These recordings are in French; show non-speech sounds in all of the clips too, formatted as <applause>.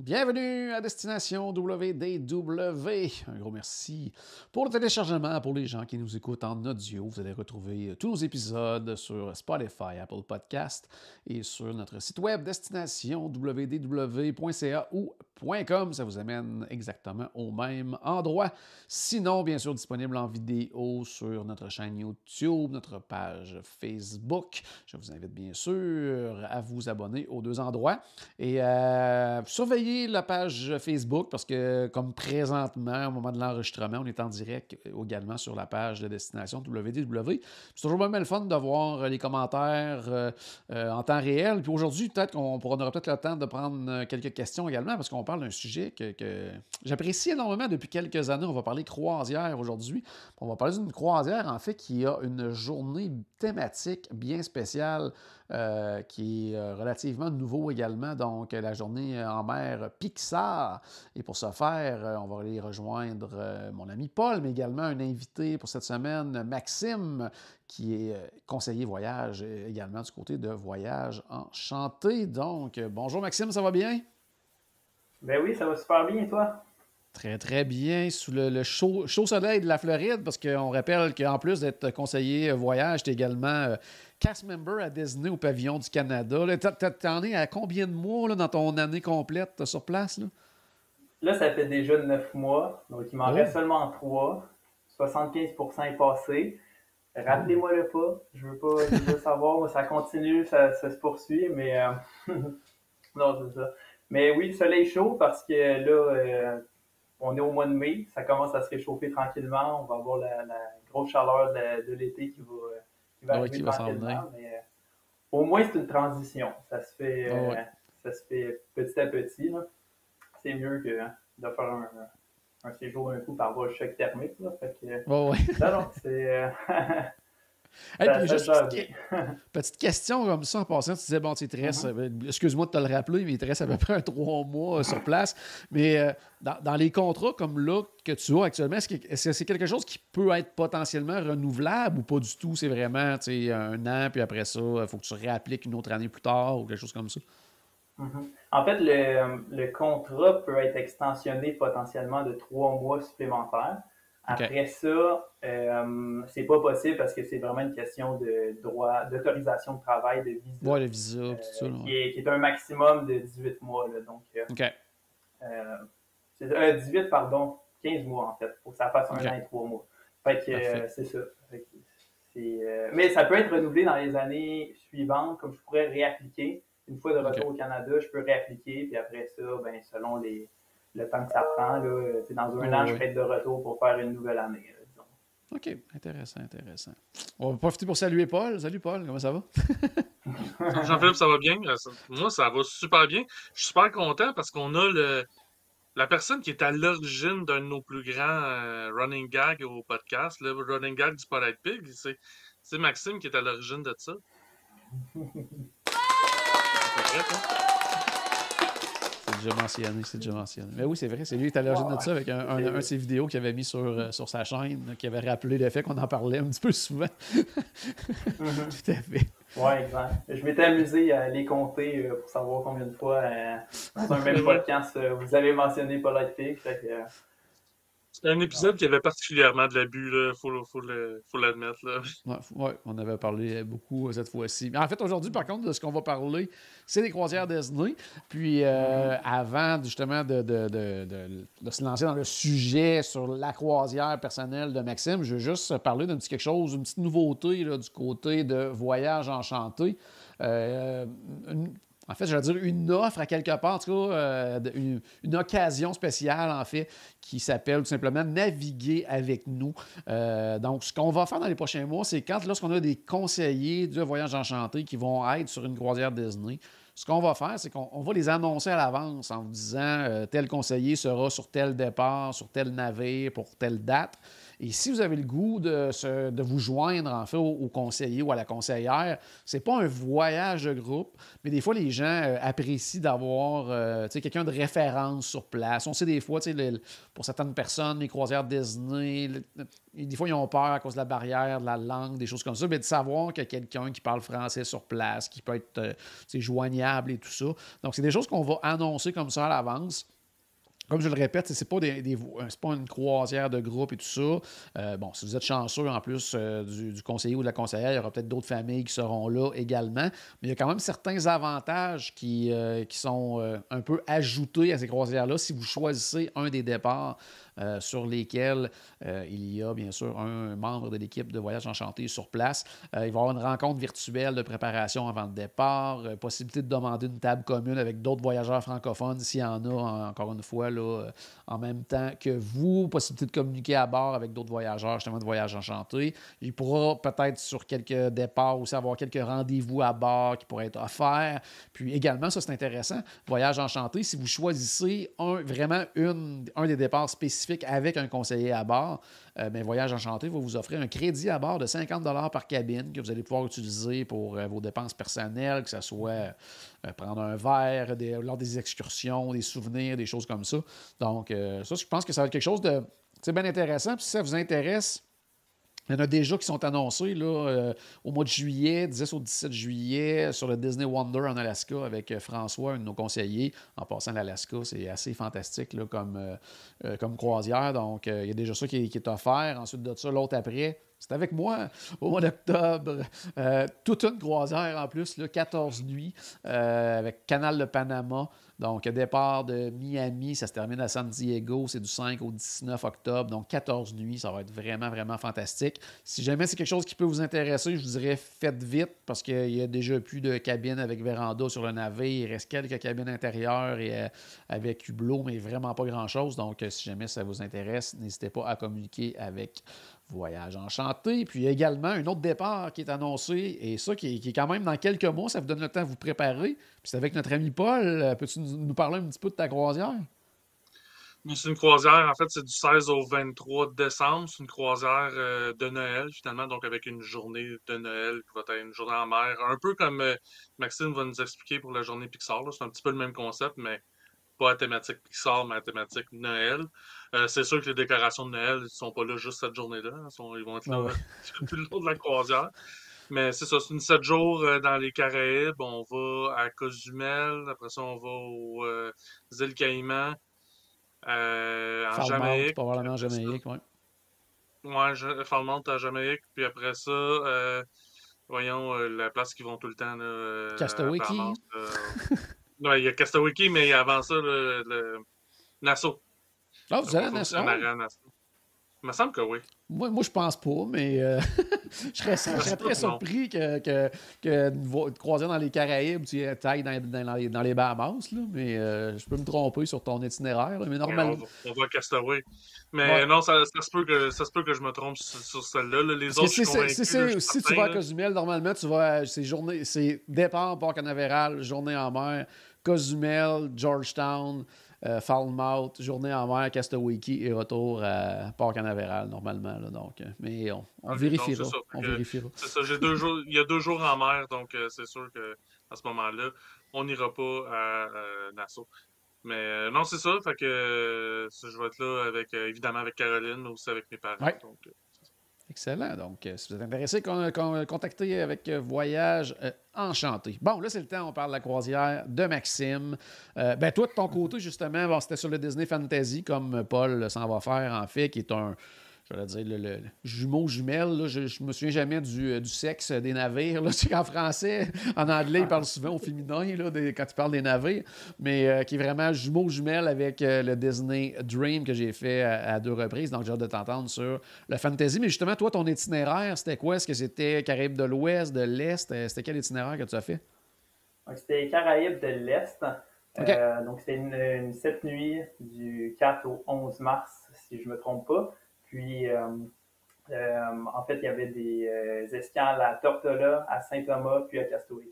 Bienvenue à Destination WDW. Un gros merci pour le téléchargement pour les gens qui nous écoutent en audio. Vous allez retrouver tous nos épisodes sur Spotify, Apple Podcast et sur notre site web destination www.ca ou .com. Ça vous amène exactement au même endroit. Sinon, bien sûr, disponible en vidéo sur notre chaîne YouTube, notre page Facebook. Je vous invite bien sûr à vous abonner aux deux endroits et euh, surveiller la page Facebook parce que, comme présentement, au moment de l'enregistrement, on est en direct également sur la page de destination WDW. C'est toujours même le fun de voir les commentaires euh, euh, en temps réel. Puis aujourd'hui, peut-être qu'on aura peut-être le temps de prendre quelques questions également parce qu'on parle d'un sujet que, j'apprécie énormément depuis quelques années. On va parler croisière aujourd'hui. On va parler d'une croisière, en fait, qui a une journée thématique bien spéciale euh, qui est relativement nouveau également, donc la journée en mer Pixar. Et pour ce faire, euh, on va aller rejoindre euh, mon ami Paul, mais également un invité pour cette semaine, Maxime, qui est conseiller voyage également du côté de Voyage Enchanté. Donc, bonjour Maxime, ça va bien? Ben oui, ça va super bien, et toi? Très, très bien. Sous le, le chaud, chaud, soleil de la Floride, parce qu'on rappelle qu'en plus d'être conseiller voyage, tu es également cast member à Disney au pavillon du Canada. T'en es à combien de mois là, dans ton année complète sur place? Là? là, ça fait déjà neuf mois. Donc, il m'en oh. reste seulement trois. 75% est passé. Rappelez-moi le pas. Je veux pas, je veux savoir. Ça continue, ça, ça, se poursuit, mais euh... <laughs> non, c'est ça. Mais oui, le soleil chaud parce que là, euh, on est au mois de mai. Ça commence à se réchauffer tranquillement. On va avoir la, la grosse chaleur de, de l'été qui va qui va, ouais, qui va venir. Mais, euh, au moins, c'est une transition. Ça se fait, oh, ouais. ça se fait petit à petit. C'est mieux que de faire un, un séjour d'un coup par voie choc thermique. Là. Fait que, oh, ouais. <laughs> non, non, c'est. <laughs> Hey, juste petite, <laughs> petite, question comme ça en passant, tu disais, bon, tu te restes, mm -hmm. excuse-moi de te le rappeler, mais il te reste à peu près un trois mois sur place. Mais euh, dans, dans, les contrats comme là que tu as actuellement, est-ce que c'est quelque chose qui peut être potentiellement renouvelable ou pas du tout? C'est vraiment un an, puis après ça, il faut que tu réappliques une autre année plus tard ou quelque chose comme ça? Mm -hmm. En fait, le, le, contrat peut être extensionné potentiellement de trois mois supplémentaires. Après okay. ça, euh, c'est pas possible parce que c'est vraiment une question de droit, d'autorisation de travail, de visa. Ouais, le visa, euh, tout ça. Là, qui, est, qui, est, un maximum de 18 mois. Là, donc, euh, OK. Euh, 18, pardon, 15 mois en fait, pour que ça fasse un okay. an et trois mois. Fait que c'est ça. mais ça peut être renouvelé dans les années suivantes, comme je pourrais réappliquer. Une fois de retour au Canada, je peux réappliquer, puis après ça, ben, selon les, le temps que ça prend. Là, dans un Oui, an, oui. je serai de retour pour faire une nouvelle année. là, disons. OK, intéressant, intéressant. On va profiter pour saluer Paul. Salut Paul, comment ça va? <laughs> Jean-Philippe, ça va bien? Moi, ça va super bien. Je suis super content parce qu'on a le, la personne qui est à l'origine d'un de nos plus grands euh, running gags au podcast, le running gag du Polite Pig. C'est, c'est Maxime qui est à l'origine de ça. <laughs> C'est vrai, toi? C'est déjà mentionné, c'est déjà mentionné. Mais oui, c'est vrai, c'est lui qui est l'origine de ça avec un, un, un, de ses vidéos qu'il avait mis sur, euh, sur sa chaîne, qui avait rappelé le fait qu'on en parlait un petit peu souvent. Mhm. <laughs> Tout à fait. Oui, exact. Je m'étais amusé à les compter euh, pour savoir combien de fois euh, dans un même <laughs> podcast euh, vous avez mentionné Polite Pig. Fait que, euh, C'est un épisode qui avait particulièrement de l'abus, il faut, faut, le- faut l'admettre. là. Ouais, on avait parlé beaucoup euh, cette fois-ci. Mais en fait, aujourd'hui, par contre, de ce qu'on va parler, c'est des croisières Disney. Puis, euh, avant justement de, de- de- de- de se lancer dans le sujet sur la croisière personnelle de Maxime, je veux juste parler d'un petit quelque chose, une petite nouveauté là, du côté de Voyage Enchanté. Euh, une- en fait, je vais dire une offre à quelque part, en tout cas, une, occasion spéciale, en fait, qui s'appelle tout simplement Naviguer avec nous. donc, ce qu'on va faire dans les prochains mois, c'est quand, lorsqu'on a des conseillers de Voyage Enchanté qui vont être sur une croisière Disney, ce qu'on va faire, c'est qu'on va les annoncer à l'avance en vous disant tel conseiller sera sur tel départ, sur tel navire, pour telle date. Et si vous avez le goût de, de vous joindre, en fait, au, conseiller ou à la conseillère, c'est pas un voyage de groupe, mais des fois, les gens euh, apprécient d'avoir euh, quelqu'un de référence sur place. On sait des fois, pour certaines personnes, les croisières Disney, des fois, ils ont peur à cause de la barrière, de la langue, des choses comme ça, mais de savoir qu'il y a quelqu'un qui parle français sur place, qui peut être euh, et tout ça. Donc, c'est des choses qu'on va annoncer comme ça à l'avance. Comme je le répète, ce n'est pas, des, pas une croisière de groupe et tout ça. Euh, bon, si vous êtes chanceux en plus euh, du, conseiller ou de la conseillère, il y aura peut-être d'autres familles qui seront là également. Mais il y a quand même certains avantages qui, euh, qui sont un peu ajoutés à ces croisières-là si vous choisissez un des départs euh, sur lesquels euh, il y a bien sûr un membre de l'équipe de Voyage Enchanté sur place. Euh, il va y avoir une rencontre virtuelle de préparation avant le départ, possibilité de demander une table commune avec d'autres voyageurs francophones s'il y en a, encore une fois, là, en même temps que vous, possibilité de communiquer à bord avec d'autres voyageurs justement de Voyage Enchanté. Il pourra peut-être sur quelques départs aussi avoir quelques rendez-vous à bord qui pourraient être offerts. Puis également, ça c'est intéressant, Voyage Enchanté, si vous choisissez un, vraiment une, un des départs spécifiques avec un conseiller à bord, euh, ben, Voyage Enchanté va vous offrir un crédit à bord de 50 par cabine que vous allez pouvoir utiliser pour euh, vos dépenses personnelles, que ce soit euh, prendre un verre lors des excursions, des souvenirs, des choses comme ça. Donc, ça, je pense que ça va être quelque chose de bien intéressant. Puis si ça vous intéresse, il y en a déjà qui sont annoncés là, euh, au mois de juillet, 10 au 17 juillet, sur le Disney Wonder en Alaska avec euh, François, un de nos conseillers. En passant l'Alaska, c'est assez fantastique là, comme, euh, comme croisière. Donc, il y a déjà ça qui, est offert. Ensuite de ça, l'autre après, c'est avec moi <laughs> au mois d'octobre. toute une croisière en plus, là, 14 nuits, avec Canal de Panama. Donc, départ de Miami, ça se termine à San Diego, c'est du 5 au 19 octobre, donc 14 nuits, ça va être vraiment, vraiment fantastique. Si jamais c'est quelque chose qui peut vous intéresser, je vous dirais faites vite parce qu'il y a déjà plus de cabines avec véranda sur le navire, il reste quelques cabines intérieures et euh, avec hublot, mais vraiment pas grand-chose. Donc, euh, si jamais ça vous intéresse, n'hésitez pas à communiquer avec Voyage enchanté. Puis également un autre départ qui est annoncé, et ça qui est, quand même dans quelques mois, ça vous donne le temps de vous préparer. Puis c'est avec notre ami Paul. Euh, peux-tu nous parler un petit peu de ta croisière? C'est une croisière, en fait, c'est du 16 au 23 décembre. C'est une croisière euh, de Noël, finalement, donc avec une journée de Noël qui va être une journée en mer. Un peu comme euh, Maxime va nous expliquer pour la journée Pixar. C'est un petit peu le même concept, mais pas à thématique Pixar, mais à thématique Noël. Euh, c'est sûr que les décorations de Noël ne sont pas là juste cette journée-là. Ils, vont être là <laughs> tout le long de la croisière. Mais c'est ça, c'est une 7 jours euh, dans les Caraïbes. On va à Cozumel, après ça, on va aux euh, îles Caïmans, en Jamaïque. Probablement en Jamaïque, oui. Ouais, Falmouth en Jamaïque. Puis après ça, voyons la place qui vont tout le temps. Là, Castaway <laughs> il y a Castaway mais avant ça, le, le... Nassau. Ah, vous allez à Nassau? Il me semble que oui. Moi, moi je pense pas, mais euh, <laughs> je serais, très surpris que, que, que croisière dans les Caraïbes, tu ailles dans, dans, les, dans les Bahamas, là, mais euh, je peux me tromper sur ton itinéraire. mais normalement... on, va, à Castaway. Mais non, ça, ça, se peut que, ça se peut que je me trompe sur, celle-là. Les autres, si, si tu vas à Cozumel, normalement, tu vas c'est départ, Port Canaveral, journée en mer, Cozumel, Georgetown, euh, Falmouth, journée en mer, Castaway et retour à Port Canaveral normalement. donc, euh, mais on, on vérifiera. on vérifiera. C'est ça, j'ai deux jours, il y a deux jours en mer, donc euh, c'est sûr qu'à ce moment-là, on n'ira pas à Nassau. Mais non, c'est ça, fait que je vais être là avec évidemment avec Caroline, aussi avec mes parents. Donc, Excellent. Donc, euh, si vous êtes intéressé, contactez avec euh, Voyage euh, Enchanté. Bon, là, c'est le temps, on parle de la croisière de Maxime. ben, toi, de ton côté, justement, c'était sur le Disney Fantasy, comme Paul s'en va faire, en fait, qui est un, je vais dire, le, jumeau jumelle. je, ne me souviens jamais du, euh, sexe des navires. Là. <laughs> En français, en anglais, ils parlent souvent au féminin là, quand ils parlent des navires, mais euh, qui est vraiment jumeau jumelle avec euh, le Disney Dream que j'ai fait à, deux reprises. Donc, j'ai hâte de t'entendre sur le fantasy. Mais justement, toi, ton itinéraire, c'était quoi? Est-ce que c'était Caraïbes de l'Ouest, de l'Est? C'était quel itinéraire que tu as fait? Donc, c'était Caraïbes de l'Est. donc, c'était une, une, sept nuits du 4 au 11 mars, si je ne me trompe pas. Puis, en fait, il y avait des escales à Tortola, à Saint-Thomas, puis à Castaway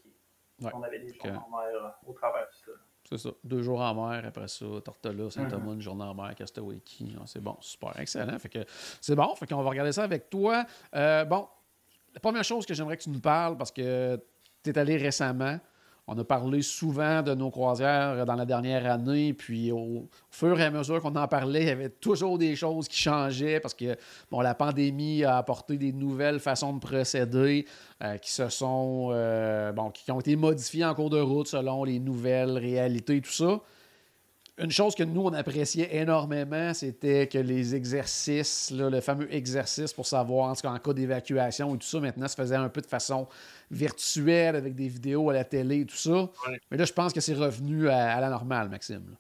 On avait des jours en mer au travers de ça. C'est ça. Deux jours en mer, après ça, Tortola, Saint-Thomas, une journée en mer, Castaway C'est bon, super, excellent. Fait que c'est bon, fait qu'on va regarder ça avec toi. Euh, bon, la première chose que j'aimerais que tu nous parles, parce que tu es allé récemment, on a parlé souvent de nos croisières dans la dernière année, puis au fur et à mesure qu'on en parlait, il y avait toujours des choses qui changeaient parce que bon, la pandémie a apporté des nouvelles façons de procéder euh, qui se sont euh, bon, qui ont été modifiées en cours de route selon les nouvelles réalités et tout ça une chose que nous, on appréciait énormément, c'était que les exercices, le fameux exercice pour savoir, en, en cas d'évacuation et tout ça, maintenant, se faisait un peu de façon virtuelle avec des vidéos à la télé et tout ça. Mais là, je pense que c'est revenu à, la normale, Maxime.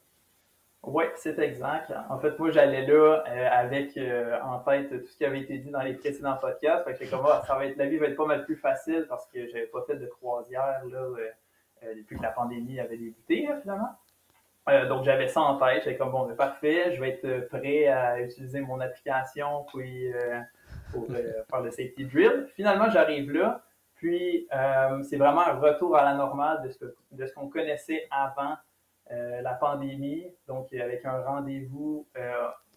Oui, c'est exact. En fait, moi, j'allais là euh, avec euh, en tête tout ce qui avait été dit dans les précédents podcasts. Fait que comme, ah, ça va être, la vie va être pas mal plus facile parce que j'avais pas fait de croisière là, euh, depuis que la pandémie avait débuté, finalement. Euh, donc, j'avais ça en tête. J'étais comme, bon, ben, parfait, je vais être prêt à utiliser mon application puis, euh, pour euh, faire le safety drill. Finalement, j'arrive là. Puis, c'est vraiment un retour à la normale de ce, de ce qu'on connaissait avant la pandémie. Donc, avec un rendez-vous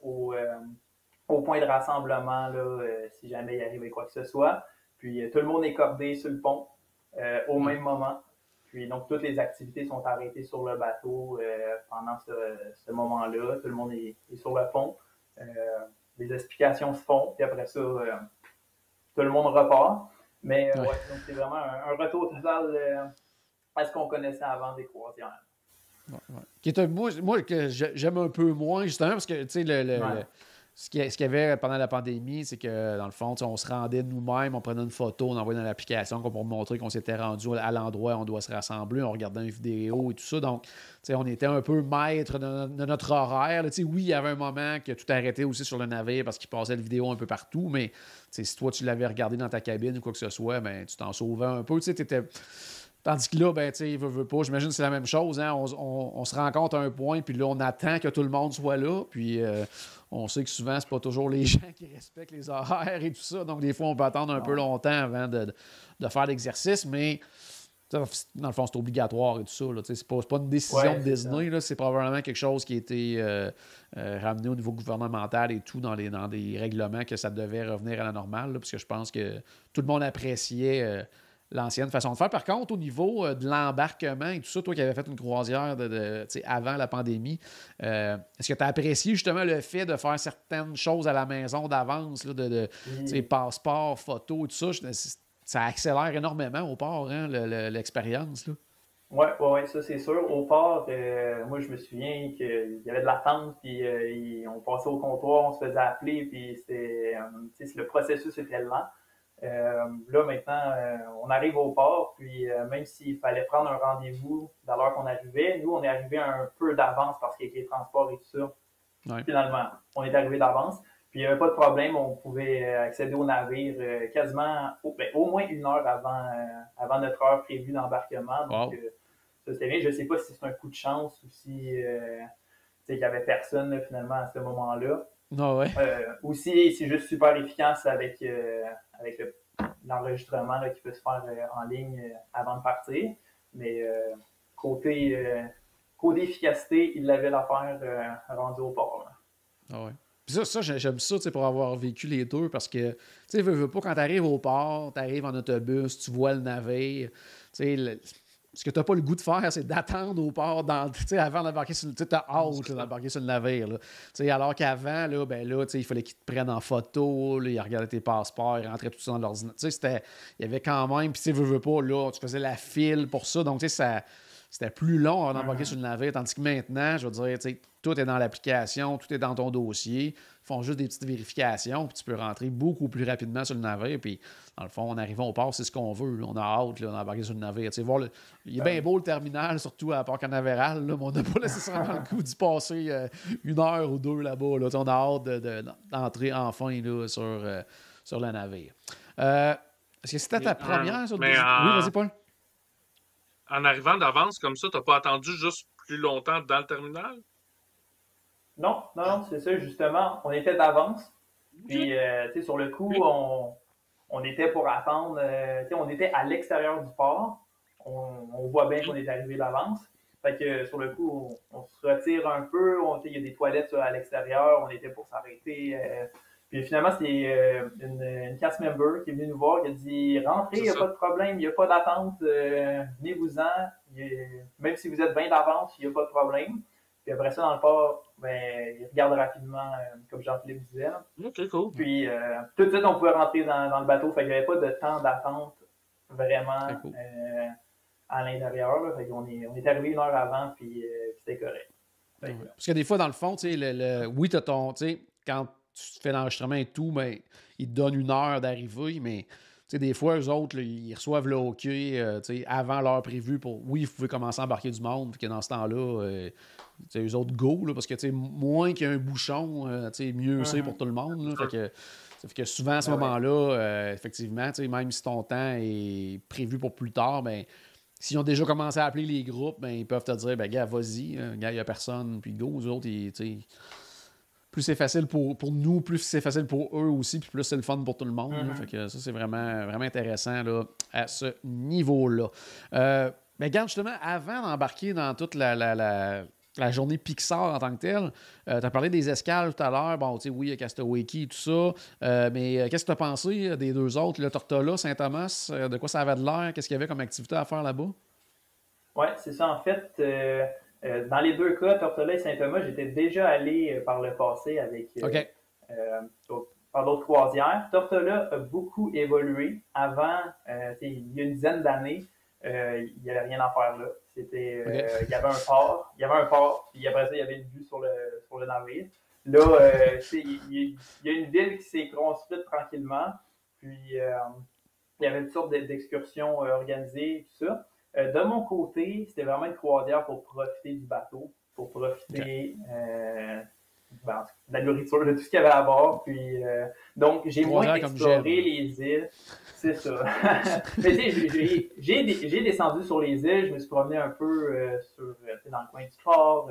au, au, point de rassemblement, là, si jamais il arrivait quoi que ce soit. Puis, tout le monde est cordé sur le pont au même moment. Puis donc, toutes les activités sont arrêtées sur le bateau euh, pendant ce, moment-là. Tout le monde est, sur le pont. Euh, les explications se font, puis après ça, euh, tout le monde repart. Mais ouais. donc c'est vraiment un, retour total à ce qu'on connaissait avant des croisières. Qui est moi, moi que j'aime un peu moins, justement, parce que tu sais, le ce qu'il y avait pendant la pandémie, c'est que dans le fond, on se rendait nous-mêmes, on prenait une photo, on envoyait dans l'application pour montrer qu'on s'était rendu à l'endroit où on doit se rassembler, on regardait une vidéo et tout ça. Donc, on était un peu maître de, notre horaire. oui, il y avait un moment que tout arrêtait aussi sur le navire parce qu'il passait la vidéo un peu partout, mais si toi tu l'avais regardé dans ta cabine ou quoi que ce soit, ben, tu t'en sauvais un peu. Tu étais Tandis que là, ben, tu sais, veut, veut pas. J'imagine que c'est la même chose. Hein? On, se rencontre à un point, puis là, on attend que tout le monde soit là. Puis euh, on sait que souvent, c'est pas toujours les <laughs> gens qui respectent les horaires et tout ça. Donc, des fois, on peut attendre un peu longtemps avant de, faire l'exercice, mais dans le fond, c'est obligatoire et tout ça. C'est pas, pas une décision de Disney. C'est probablement quelque chose qui a été euh, euh, ramené au niveau gouvernemental et tout dans, les, dans des règlements que ça devait revenir à la normale. parce que je pense que tout le monde appréciait l'ancienne façon de faire. Par contre, au niveau euh, de l'embarquement et tout ça, toi qui avais fait une croisière de, avant la pandémie, euh, est-ce que tu as apprécié justement le fait de faire certaines choses à la maison d'avance, de, de passeport, photo, tout ça? Ça accélère énormément au port, hein, l'expérience. Oui, ouais, ouais, ça c'est sûr. Au port, euh, moi je me souviens qu'il y avait de l'attente, puis on passait au comptoir, on se faisait appeler, puis le processus était lent. Euh, là, maintenant, euh, on arrive au port, puis euh, même s'il fallait prendre un rendez-vous dans l'heure qu'on arrivait, nous, on est arrivé un peu d'avance parce qu'il y a les transports et tout ça. Finalement, on est arrivé d'avance. Puis il n'y avait pas de problème, on pouvait accéder au navire quasiment ben, au, moins une heure avant, avant notre heure prévue d'embarquement. Donc, ça c'était bien. Je ne sais pas si c'est un coup de chance ou si il n'y avait personne finalement à ce moment-là. Ah ouais. aussi, c'est juste super efficace avec avec l'enregistrement qui peut se faire euh, en ligne euh, avant de partir. Mais euh, côté, côté efficacité, il avait l'affaire rendue au port. Ah ouais. Puis ça, j'aime ça pour avoir vécu les deux parce que, tu sais, veux, veux pas, quand tu arrives au port, tu arrives en autobus, tu vois le navire, tu sais, ce que tu n'as pas le goût de faire, c'est d'attendre au port dans, avant d'embarquer sur le. Tu as hâte d'embarquer sur le navire. Là. Alors qu'avant, là, ben, là, il fallait qu'ils te prennent en photo, là, ils regardaient tes passeports, ils rentraient tout ça dans l'ordinateur. Il y avait quand même, puis tu veux, veux pas, là, tu faisais la file pour ça. Donc, ça c'était plus long avant d'embarquer sur le navire. Tandis que maintenant, je veux dire, tout est dans l'application, tout est dans ton dossier. Ils font juste des petites vérifications, puis tu peux rentrer beaucoup plus rapidement sur le navire. Puis, dans le fond, en arrivant au port, c'est ce qu'on veut. On a hâte d'embarquer sur le navire. Voir Il est bien beau le terminal, surtout à Port Canaveral, mais on n'a pas <laughs> nécessairement le coup d'y passer euh, une heure ou deux là-bas. On a hâte d'entrer enfin là, sur, euh, sur le navire. Euh, est-ce que c'était ta première? Sur oui, vas-y, Paul. En arrivant d'avance comme ça, tu n'as pas attendu juste plus longtemps dans le terminal? Non, non, non, c'est ça, justement. On était d'avance. Puis, euh, tu sais, sur le coup, on, on, était pour attendre. Euh, tu sais, on était à l'extérieur du port. On, on voit bien qu'on est arrivé d'avance. Fait que sur le coup, on, se retire un peu. Il y a des toilettes à l'extérieur. On était pour s'arrêter. Euh, puis finalement, c'est une, une, cast member qui est venue nous voir, qui a dit Rentrez, il n'y a pas de problème, il n'y a pas d'attente, venez-vous-en. Même si vous êtes bien d'avance, il n'y a pas de problème. Puis après ça, dans le port, ben, il regarde rapidement, euh, comme Jean-Philippe disait. OK, cool. Puis euh, tout de suite, on pouvait rentrer dans, le bateau. Fait qu'il n'y avait pas de temps d'attente vraiment euh, à l'intérieur. Fait qu'on est, on est arrivé une heure avant, puis c'était correct. Parce que des fois, dans le fond, tu sais, le, oui, tu ton. Quand tu fais l'enregistrement et tout, ben, il te donne une heure d'arrivée, mais des fois, eux autres, ils reçoivent le hockey euh, avant l'heure prévue pour. Oui, vous pouvez commencer à embarquer du monde, puis que dans ce temps-là, euh, eux autres go, là, parce que moins qu'il y a un bouchon, euh, mieux c'est pour tout le monde. fait que, ça fait que souvent, à ce moment-là, effectivement, même si ton temps est prévu pour plus tard, ben, s'ils ont déjà commencé à appeler les groupes, ben, ils peuvent te dire, ben, gars, vas-y, gars, il n'y a personne, puis go, eux autres, ils, plus c'est facile pour, pour, nous, plus c'est facile pour eux aussi, puis plus c'est le fun pour tout le monde. Mm-hmm. Fait que ça, c'est vraiment, vraiment intéressant là, à ce niveau-là. Euh, mais regarde, justement, avant d'embarquer dans toute la, la, la, journée Pixar en tant que telle, euh, tu as parlé des escales tout à l'heure. Bon, tu sais, oui, il y a Castaway Key, tout ça. Euh, mais qu'est-ce que tu as pensé des deux autres, le Tortola, Saint-Thomas? de quoi ça avait de l'air? Qu'est-ce qu'il y avait comme activité à faire là-bas? Oui, c'est ça. En fait, euh, dans les deux cas, Tortola et Saint-Thomas, j'étais déjà allé euh, par le passé avec euh, par d'autres croisières. Tortola a beaucoup évolué. Avant, il y a une dizaine d'années, il n'y avait rien à faire là. C'était, il y avait un port, il y avait un port, puis après ça, il y avait une vue sur le, sur le navire. Là, il, y a une ville qui s'est construite tranquillement, puis il y avait une sorte d'excursion organisée, tout ça. Euh, de mon côté, c'était vraiment une croisière pour profiter du bateau, pour profiter euh, ben, de la nourriture, de tout ce qu'il y avait à bord. Puis, euh, donc, j'ai moins exploré les îles. C'est ça. <laughs> Mais j'ai descendu sur les îles, je me suis promené un peu sur, dans le coin du port.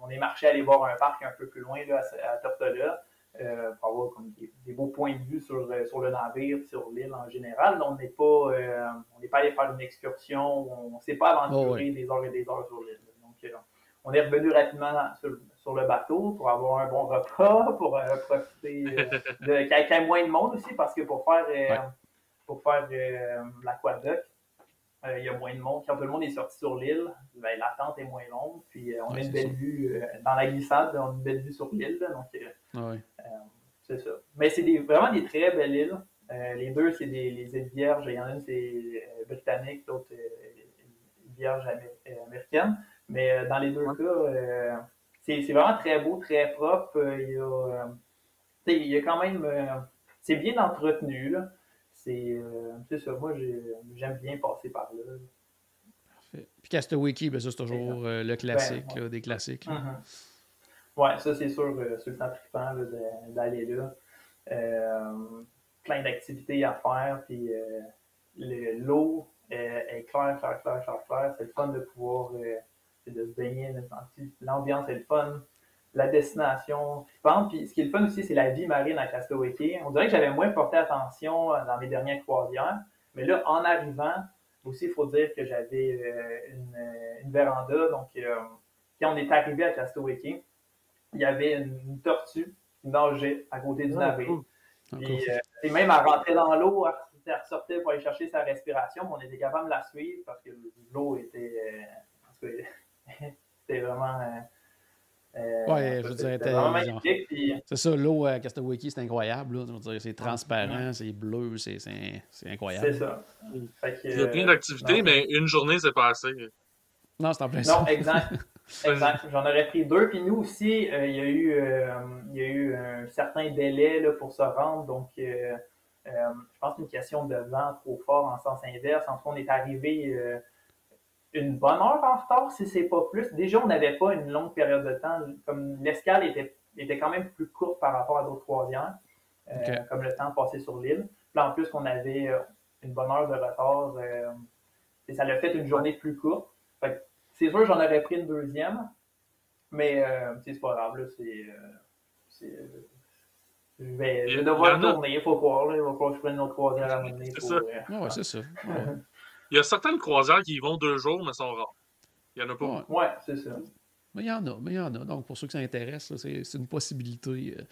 on est marché aller voir un parc un peu plus loin là, à, à Tortola. Euh, pour avoir des, beaux points de vue sur, euh, sur le navire, sur l'île en général. On n'est pas, euh, on pas allé faire une excursion, on ne s'est pas aventuré oh, des heures et des heures sur l'île. Donc, on est revenu rapidement sur, le bateau pour avoir un bon repas, <laughs> pour profiter <laughs> de qu'il y ait moins de monde aussi, parce que pour faire, pour faire l'aquadoc, il y a moins de monde. Quand tout le monde est sorti sur l'île, ben, l'attente est moins longue. Puis on a une belle vue dans la glissade, on a une belle vue sur l'île. Donc euh, c'est ça. Mais c'est vraiment des très belles îles. Euh, les deux, c'est des les îles Vierges. Il y en a une, c'est euh, britannique, l'autre, Vierge américaine. Mais dans les deux cas, c'est vraiment très beau, très propre. il, y a, il y a quand même. c'est bien entretenu. Là. C'est ça. Moi, j'aime bien passer par là. Parfait. Puis Castaway Key, ben ça, c'est toujours le classique, ben, des classiques. Mm-hmm. Oui, ça c'est sûr, euh, sur le temps trippant d'aller là. Euh, plein d'activités à faire, puis euh, l'eau est claire, claire, claire, claire, claire. C'est le fun de pouvoir de se baigner, l'ambiance est le fun. La destination. Puis ce qui est le fun aussi, c'est la vie marine à Castaway On dirait que j'avais moins porté attention dans mes dernières croisières. Mais là, en arrivant, aussi, il faut dire que j'avais une, une, véranda. Donc, quand on est arrivé à Castaway il y avait une, tortue qui nageait à côté du ah, navire. Et, euh, même à rentrer dans l'eau, elle ressortait pour aller chercher sa respiration, mais on était capable de la suivre parce que l'eau était. Euh, <laughs> c'était vraiment. Euh, ouais, je veux dire. C'est ça, l'eau à Castaway c'est incroyable. C'est transparent, c'est bleu, c'est incroyable. C'est ça. il y a plein d'activités, mais une journée, c'est pas assez. Non, c'est en plein Non, exact. <laughs> Exact. J'en aurais pris deux. Puis nous aussi, euh, il, y a eu, euh, il y a eu un certain délai là, pour se rendre. Donc, euh, je pense qu'une question de vent trop fort en sens inverse. En tout on est arrivé une bonne heure en retard, si c'est pas plus. Déjà, on n'avait pas une longue période de temps. Comme l'escale était, était quand même plus courte par rapport à d'autres croisières, comme le temps passé sur l'île. Puis en plus, on avait une bonne heure de retard ça l'a fait une journée plus courte. C'est sûr, j'en aurais pris une deuxième, mais c'est pas grave. C'est je vais, je vais devoir tourner, il faut croire. Il va falloir que je prenne une autre croisière à mener. C'est ça. Euh, ouais, c'est ça. <laughs> il y a certaines croisières qui y vont deux jours, mais sont rares. Il n'y en a pas. Ouais, c'est ça. Mais il y en a, mais il y en a. Donc, pour ceux qui s'intéressent, c'est une possibilité euh,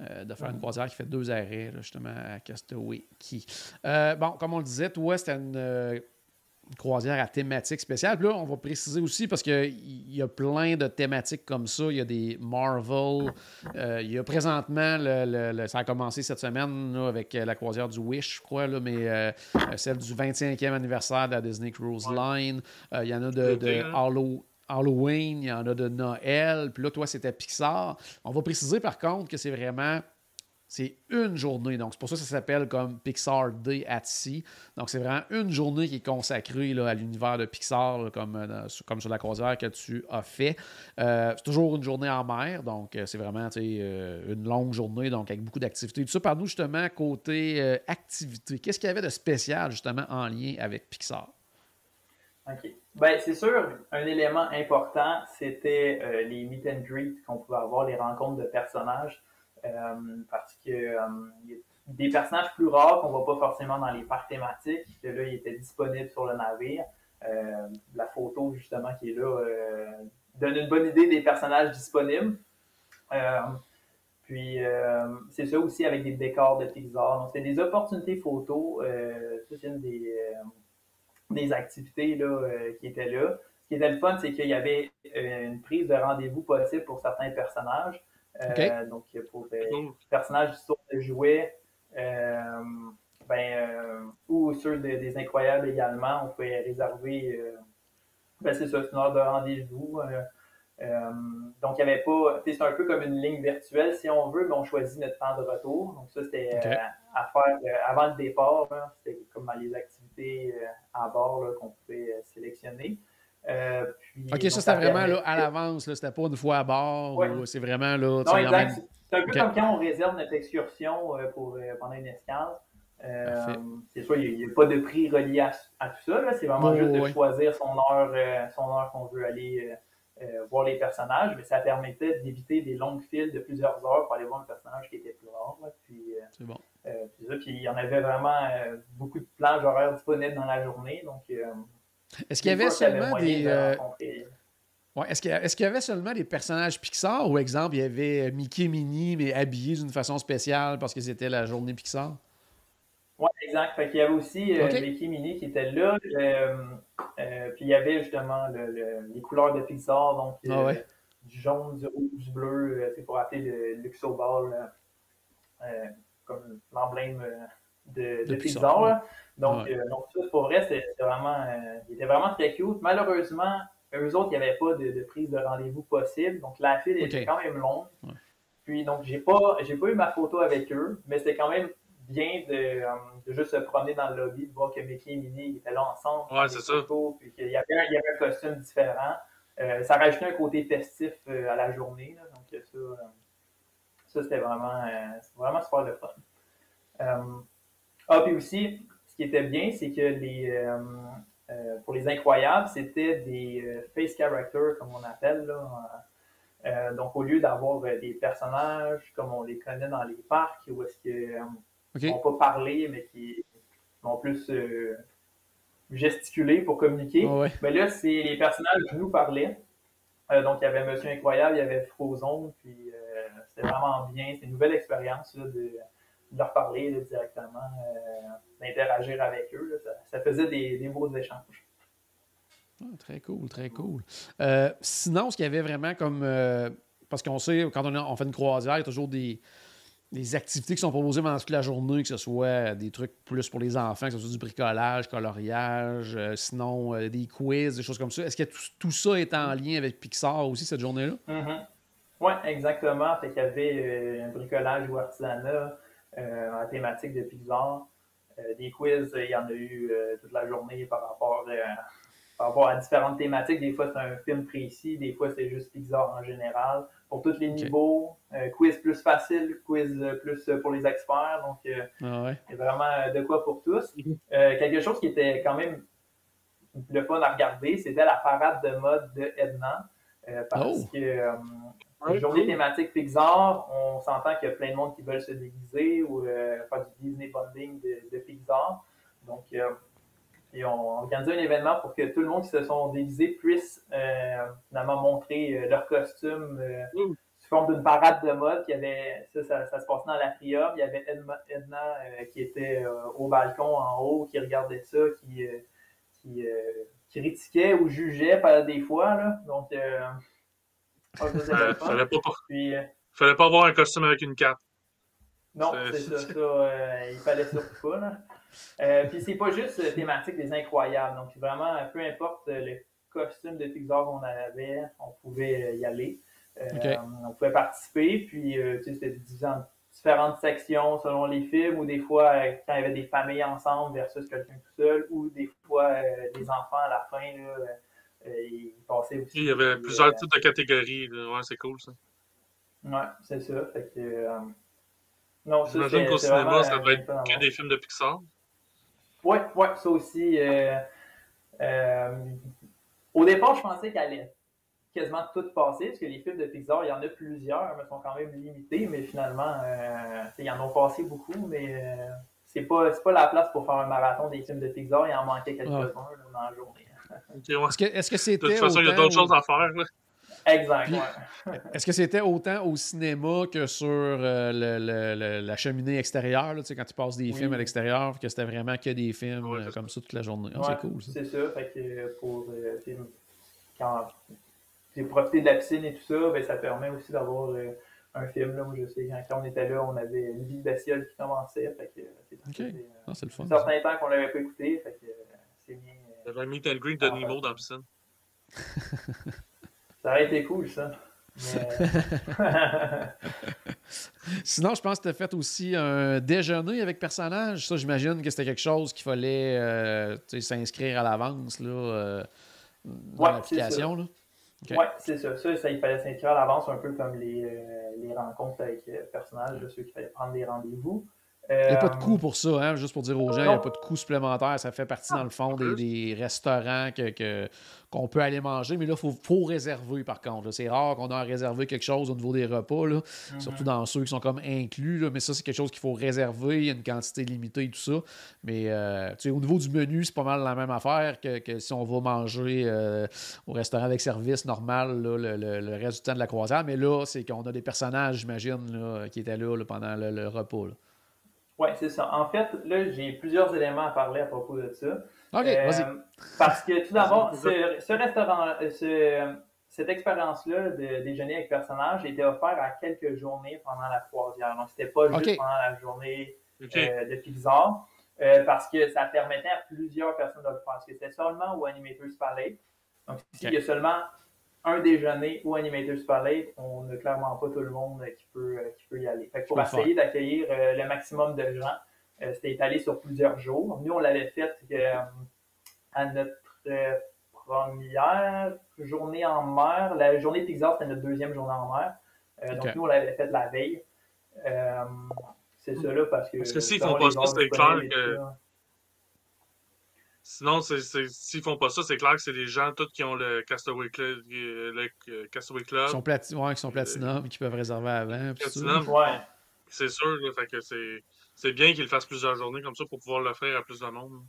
euh, de faire une croisière qui fait deux arrêts, justement, à Castaway Key. bon, comme on le disait, toi, c'était une croisière à thématique spéciale. Puis là, on va préciser aussi parce qu'il y a plein de thématiques comme ça. Il y a des Marvel. Euh, il y a présentement, le, ça a commencé cette semaine avec la croisière du Wish, je crois, là, mais euh, celle du 25e anniversaire de la Disney Cruise Line. Euh, il y en a de, de Halloween, il y en a de Noël. Puis là, toi, c'était Pixar. On va préciser par contre que c'est vraiment c'est une journée. Donc, c'est pour ça que ça s'appelle comme Pixar Day at Sea. Donc, c'est vraiment une journée qui est consacrée là, à l'univers de Pixar, comme, euh, comme sur la croisière que tu as fait. Euh, c'est toujours une journée en mer. Donc, euh, c'est vraiment une longue journée, donc avec beaucoup d'activités. Tout ça, par nous, justement, côté activité. Qu'est-ce qu'il y avait de spécial, justement, en lien avec Pixar? OK. Bien, c'est sûr, un élément important, c'était les meet and greet qu'on pouvait avoir, les rencontres de personnages. Euh, parce que euh, y a des personnages plus rares qu'on voit pas forcément dans les parcs thématiques, que là, ils étaient disponibles sur le navire. Euh, la photo, justement, qui est là, donne une bonne idée des personnages disponibles. Puis, c'est ça aussi avec des décors de Pixar. Donc, c'est des opportunités photos. c'est une des, des activités là, qui étaient là. Ce qui était le fun, c'est qu'il y avait une prise de rendez-vous possible pour certains personnages. Euh, donc, pour des personnages d'histoire de jouets, euh, ben, euh, ou ceux des Incroyables également, on pouvait réserver, ben, c'est ça, une heure de rendez-vous. donc, il n'y avait pas, c'est un peu comme une ligne virtuelle si on veut, mais on choisit notre temps de retour. Donc, ça, c'était à faire avant le départ. C'était comme dans les activités à bord qu'on pouvait sélectionner. Euh, ok, ça c'était vraiment là, à l'avance, c'était pas une fois à bord, c'est vraiment là. Non, exact. C'est un peu comme quand on réserve notre excursion euh, pour, euh, pendant une escale. c'est sûr, il n'y a, pas de prix relié à, tout ça. C'est vraiment juste de choisir son heure, son heure qu'on veut aller voir les personnages. Mais ça permettait d'éviter des longues files de plusieurs heures pour aller voir un personnage qui était plus rare. Puis, c'est bon. puis, il y en avait vraiment beaucoup de plages horaires disponibles dans la journée. Donc, est-ce qu'il y avait seulement des. Euh, est-ce qu'il y, avait seulement des personnages Pixar? Ou, exemple, il y avait Mickey et Minnie, mais habillés d'une façon spéciale parce que c'était la journée Pixar? Oui, exact. Fait il y avait aussi euh, Mickey Minnie qui étaient là. Euh, puis il y avait justement les couleurs de Pixar, donc ah du jaune, du rouge, du bleu, c'est pour appeler le Luxoball, comme l'emblème de, Pixar. Donc, euh, donc ça, pour vrai, c'était vraiment, euh, il était vraiment très cute. Malheureusement, eux autres, il n'y avait pas de, prise de rendez-vous possible. Donc, la file était quand même longue. Puis, donc, j'ai pas, j'ai pas eu ma photo avec eux, mais c'était quand même bien de, euh, de, juste se promener dans le lobby, de voir que Mickey et Minnie étaient là ensemble. Ouais, c'est ça. Puis qu'il y avait, il y avait un costume différent. ça rajoutait un côté festif à la journée. donc, ça, ça c'était vraiment, vraiment super de fun. Ah, puis aussi, ce qui était bien, c'est que les, euh, euh, pour les incroyables, c'était des euh, face characters, comme on appelle. Là. donc, au lieu d'avoir des personnages comme on les connaît dans les parcs, où est-ce qu'ils n'ont pas parlé, mais qui vont plus gesticuler pour communiquer, mais ben là, c'est les personnages qui nous parlaient. donc, il y avait Monsieur Incroyable, il y avait Frozone, puis c'était vraiment bien. C'était une nouvelle expérience de de leur parler directement, euh, d'interagir avec eux. ça, faisait des, des beaux échanges. Ah, très cool, très cool. Euh, sinon, ce qu'il y avait vraiment comme. Euh, parce qu'on sait, quand on, fait une croisière, il y a toujours des, activités qui sont proposées pendant toute la journée, que ce soit des trucs plus pour les enfants, que ce soit du bricolage, coloriage, sinon des quiz, des choses comme ça. Est-ce que tout, ça est en lien avec Pixar aussi cette journée-là? Mm-hmm. Oui, exactement. Fait qu'il y avait un bricolage ou artisanat, en thématique de Pixar. Euh, des quiz, il y en a eu euh, toute la journée par rapport, par rapport à différentes thématiques. Des fois, c'est un film précis, des fois, c'est juste Pixar en général. Pour tous les niveaux, quiz plus facile, quiz plus pour les experts. Donc, ah il y a vraiment de quoi pour tous. quelque chose qui était quand même le fun à regarder, c'était la parade de mode de Edna. parce oh. que une journée thématique Pixar, on s'entend qu'il y a plein de monde qui veulent se déguiser ou faire du Disney bonding de, Pixar. Donc, et on organisé un événement pour que tout le monde qui se sont déguisés puisse finalement montrer leur costume sous forme d'une parade de mode. Qui avait, ça, ça, se passait dans l'atrium. Il y avait Edna, euh, qui était euh, au balcon en haut, qui regardait ça, qui, euh, qui, critiquait ou jugeait par des fois. Là. Donc, fallait, pas, fallait pas avoir un costume avec une cape. Non, c'est <laughs> ça, ça il fallait surtout pas. Là. puis c'est pas juste thématique des incroyables. Donc vraiment, peu importe le costume de Pixar qu'on avait, on pouvait y aller. Euh, on pouvait participer, puis euh, c'était différentes sections selon les films, ou des fois, euh, quand il y avait des familles ensemble versus quelqu'un tout seul, ou des fois, des enfants à la fin, ils aussi. Il y avait plusieurs types de catégories. Ouais, c'est cool, ça. Ouais, c'est ça. Fait que, non, J'imagine qu'au cinéma, ça doit être que des films de Pixar. Ouais, ouais, ça aussi. au départ, je pensais qu'elle allait quasiment tout passé, parce que les films de Pixar, il y en a plusieurs, mais sont quand même limités, mais finalement, euh, y en ont passé beaucoup, mais euh, c'est pas, pas la place pour faire un marathon des films de Pixar, il en manquait quelques-uns dans la journée. <laughs> Est-ce que c'était. de toute façon, il y a d'autres choses à faire. Exact. Est-ce que c'était autant au cinéma que sur euh, le, la cheminée extérieure, là, quand tu passes des films à l'extérieur, que c'était vraiment que des films euh, comme ça toute la journée? Ah, c'est cool. C'est ça. Fait que pour euh, quand j'ai profité de la piscine et tout ça, ben, ça permet aussi d'avoir euh, un film. Là, où je sais, quand, on était là, on avait une vie bestiole qui commençait. Fait que, c'est euh, ah, le fun. Un certain temps qu'on l'avait pas écouté. Fait que, c'est bien. J'avais un meet and greet de Nemo dans la piscine. <laughs> ça aurait été cool, ça. <laughs> Sinon, je pense que tu as fait aussi un déjeuner avec personnage. Ça, j'imagine que c'était quelque chose qu'il fallait euh, s'inscrire à l'avance là, dans l'application. Oui, c'est ça. ça. Ça, il fallait s'inscrire à l'avance, un peu comme les, euh, les rencontres avec euh, personnages, ceux qui fallait prendre des rendez-vous. Il n'y a pas de coût pour ça, hein, juste pour dire aux gens, il n'y a pas de coût supplémentaire. Ça fait partie, dans le fond, des, restaurants que, qu'on peut aller manger. Mais là, il faut, réserver, par contre. C'est rare qu'on a réservé quelque chose au niveau des repas, là, mm-hmm. surtout dans ceux qui sont comme inclus. mais ça, c'est quelque chose qu'il faut réserver. Il y a une quantité limitée et tout ça. Mais euh, au niveau du menu, c'est pas mal la même affaire que, si on va manger euh, au restaurant avec service normal le, reste du temps de la croisière. Mais là, c'est qu'on a des personnages, j'imagine, qui étaient là, pendant le, repas. Oui, c'est ça. En fait, là, j'ai plusieurs éléments à parler à propos de ça. OK, euh, vas-y. Parce que tout d'abord, ce, restaurant, ce, cette expérience-là de déjeuner avec personnage était offert à quelques journées pendant la croisière. Donc, c'était pas juste pendant la journée euh, de Pixar. Euh, parce que ça permettait à plusieurs personnes de le faire. Parce que c'était seulement au Animators Palais. Donc, s'il y a seulement un déjeuner ou Animator Spotlight, on n'a clairement pas tout le monde qui peut, qui peut y aller. Fait pour essayer d'accueillir euh, le maximum de gens, euh, c'était étalé sur plusieurs jours. Nous, on l'avait fait euh, à notre première journée en mer. La journée de Pixar, c'était notre deuxième journée en mer. Donc, nous, on l'avait fait la veille. c'est ça là parce que. Parce que s'ils font pas ça, c'est clair que. Sinon, s'ils font pas ça, c'est clair que c'est des gens tous qui ont le Castaway Club. Euh, le, Castaway Club. Qui sont, plati ouais, qui sont Platinum, et qui peuvent réserver avant. Platinum, ouais. C'est sûr, fait que c'est bien qu'ils le fassent plusieurs journées comme ça pour pouvoir l'offrir à plus de monde.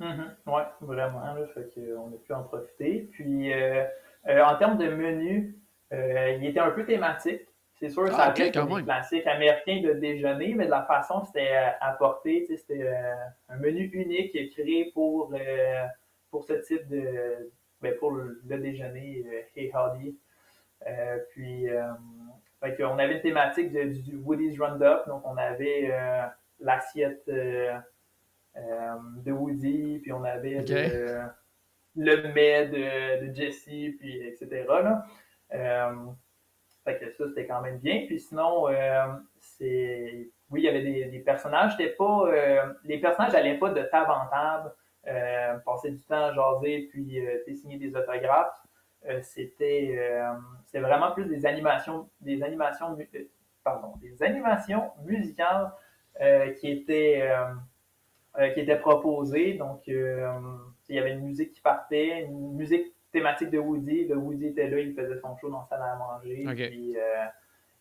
Mm-hmm. Oui, vraiment. Là, fait qu'on a pu en profiter. Puis, euh, euh, en termes de menu, il était un peu thématique. C'est sûr, ça ah, okay, avait un classique américain de déjeuner, mais de la façon que c'était euh, apporté, c'était euh, un menu unique créé pour, euh, pour ce type de. Ben, pour le, déjeuner Hey Howdy. puis, on avait une thématique du Woody's Roundup, donc on avait l'assiette de Woody, puis on avait le, mets de, de Jesse, puis etc. Là. Fait que ça, c'était quand même bien. Puis sinon, euh, c'est. Oui, il y avait des, personnages. C'était pas. Euh, les personnages n'allaient pas de table en table, euh, passer du temps à jaser, puis signer des autographes. c'était c'est vraiment plus des animations, des animations, pardon, des animations musicales qui étaient qui étaient proposées. Donc, il y avait une musique qui partait, une musique thématique de Woody. Le Woody était là, il faisait son show dans la salle à manger. Puis euh,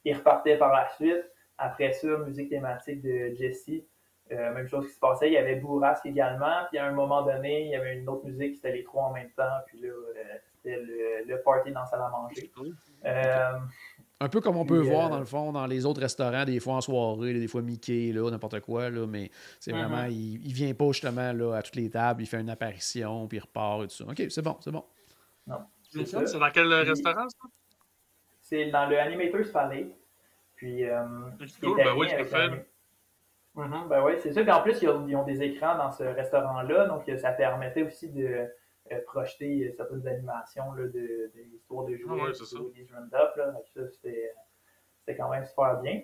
il repartait par la suite. Après ça, musique thématique de Jesse. Euh, même chose qui se passait. Il y avait Bourrasque également. Puis à un moment donné, il y avait une autre musique, c'était les trois en même temps. Puis là, c'était le, party dans la salle à manger. Un peu comme on peut voir, dans le fond, dans les autres restaurants, des fois en soirée, des fois Mickey, là, n'importe quoi, là, mais c'est mm-hmm. vraiment, il, il vient pas justement là, à toutes les tables, il fait une apparition, puis il repart et tout ça. OK, c'est bon, c'est bon. Non. C'est dans quel restaurant, ça? C'est dans le Animator's Palais. Puis, euh, cool, ben oui, c'est fait. Mm ben oui, c'est ça. Puis en plus, ils ont, des écrans dans ce restaurant-là, donc ça permettait aussi de euh, projeter certaines animations là, de, de l'histoire de jouets, ah ouais, des Up. Là. Ça, c'était quand même super bien.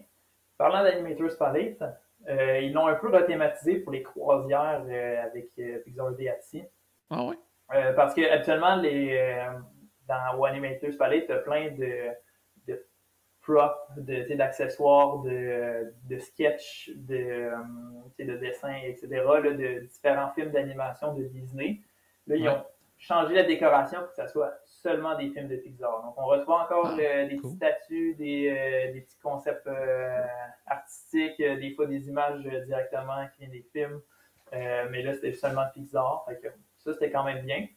Parlant d'Animator's Palette, euh, ils l'ont un peu rethématisé pour les croisières euh, avec Pixar DHC. Ah oui? Euh, parce que actuellement, les, euh, dans Animators Palette, tu as plein de, de props, d'accessoires, de, de, sketchs, de, euh, de dessins, etc., de différents films d'animation de Disney. Là, ils ont changé la décoration pour que ça soit seulement des films de Pixar. Donc, on reçoit encore ah, des petites statues, des, des, petits concepts artistiques, des fois des images directement qui viennent des films. mais là, c'était seulement Pixar. Fait ça, c'était quand même bien.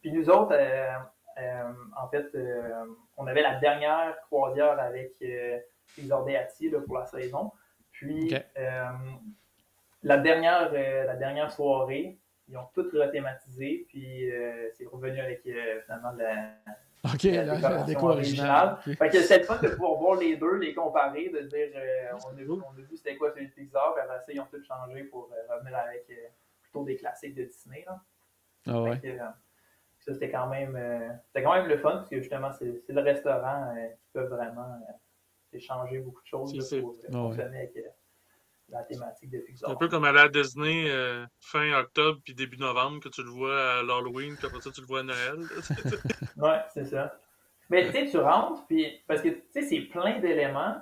Puis nous autres, euh, euh, en fait, euh, on avait la dernière croisière avec les Ordeati pour la saison. Puis la, dernière, la dernière soirée, ils ont tout rethématisé, puis c'est revenu avec finalement la, OK, la, déco originale. Fait que c'est le fun de pouvoir voir les deux, les comparer, de dire on, a vu, on a vu c'était quoi celui de Pixar, puis après ça, ils ont tout changé pour revenir avec plutôt des classiques de Disney. Là. Ah ouais. Euh, ça, c'était quand même euh, c'était quand même le fun parce que justement, c'est le restaurant euh, qui peut vraiment changer beaucoup de choses pour ah fonctionner avec la thématique de Pixar. C'est un peu comme aller à Disney fin octobre puis début novembre que tu le vois à l'Halloween, puis après ça tu le vois à Noël. <laughs> ouais, c'est ça. Mais tu sais, tu rentres, puis parce que tu sais, c'est plein d'éléments.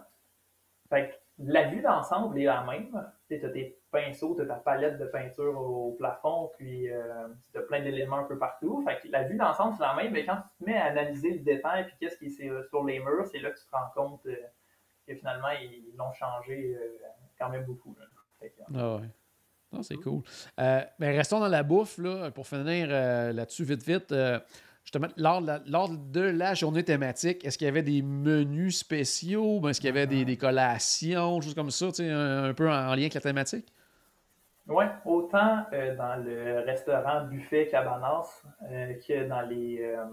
Fait que la vue d'ensemble est la même. Tu as tes pinceaux, tu as ta palette de peinture au plafond, puis euh, tu as plein d'éléments un peu partout. Fait que la vue d'ensemble, c'est la même, mais quand tu te mets à analyser le détail puis qu'est-ce qui est sur les murs, c'est là que tu te rends compte euh, que finalement, ils l'ont changé euh, quand même beaucoup. ah ouais. c'est cool. mais restons dans la bouffe, là, pour finir là-dessus vite, vite justement, lors de, la, lors de la journée thématique, est-ce qu'il y avait des menus spéciaux? Est-ce qu'il y avait des, des collations, choses comme ça, un, un peu en, lien avec la thématique? Oui, autant euh, dans le restaurant buffet Cabanas euh, que dans les euh,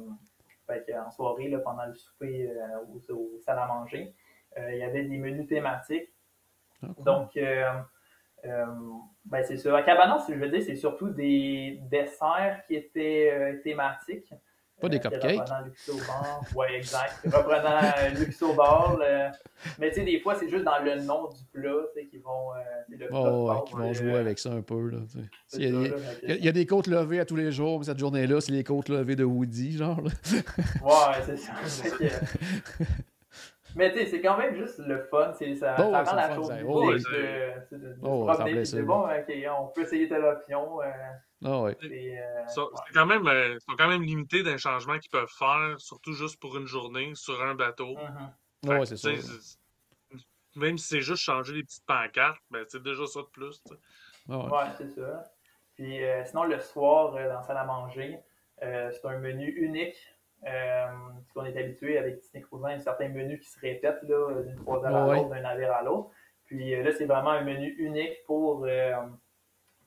en soirée là, pendant le souper ou au, salle à manger. il y avait des menus thématiques. Donc, ben, c'est ça. À Cabanas, je veux dire, c'est surtout des desserts qui étaient thématiques. Pas des cupcakes. Reprenant. Oui, exact. Reprenant euh, Luxobar. Mais tu sais, des fois, c'est juste dans le nom du plat qu'ils vont. Euh, le oh, ouais, qui vont jouer avec ça un peu. Là, il, y a, il, y a, des côtes levées à tous les jours, mais cette journée-là, c'est les côtes levées de Woody, genre. Là. ouais, c'est ça. <laughs> Mais tu sais, c'est quand même juste le fun. Ça, ça rend la chose oh, c'est bon, ok, on peut essayer telle option. Euh, ah ouais. Euh, c'est quand même, euh, sont quand même limités d'un changement qu'ils peuvent faire, surtout juste pour une journée sur un bateau. Ouais, c'est ça. Même si c'est juste changer les petites pancartes, ben, c'est déjà ça de plus. Ah ouais, ouais c'est ça. Puis euh, sinon, le soir, dans la salle à manger, c'est un menu unique. Ce qu'on est habitué avec Disney Cruising, il y a certains menus qui se répètent d'une croisière à l'autre, d'un navire à l'autre. Puis là, c'est vraiment un menu unique pour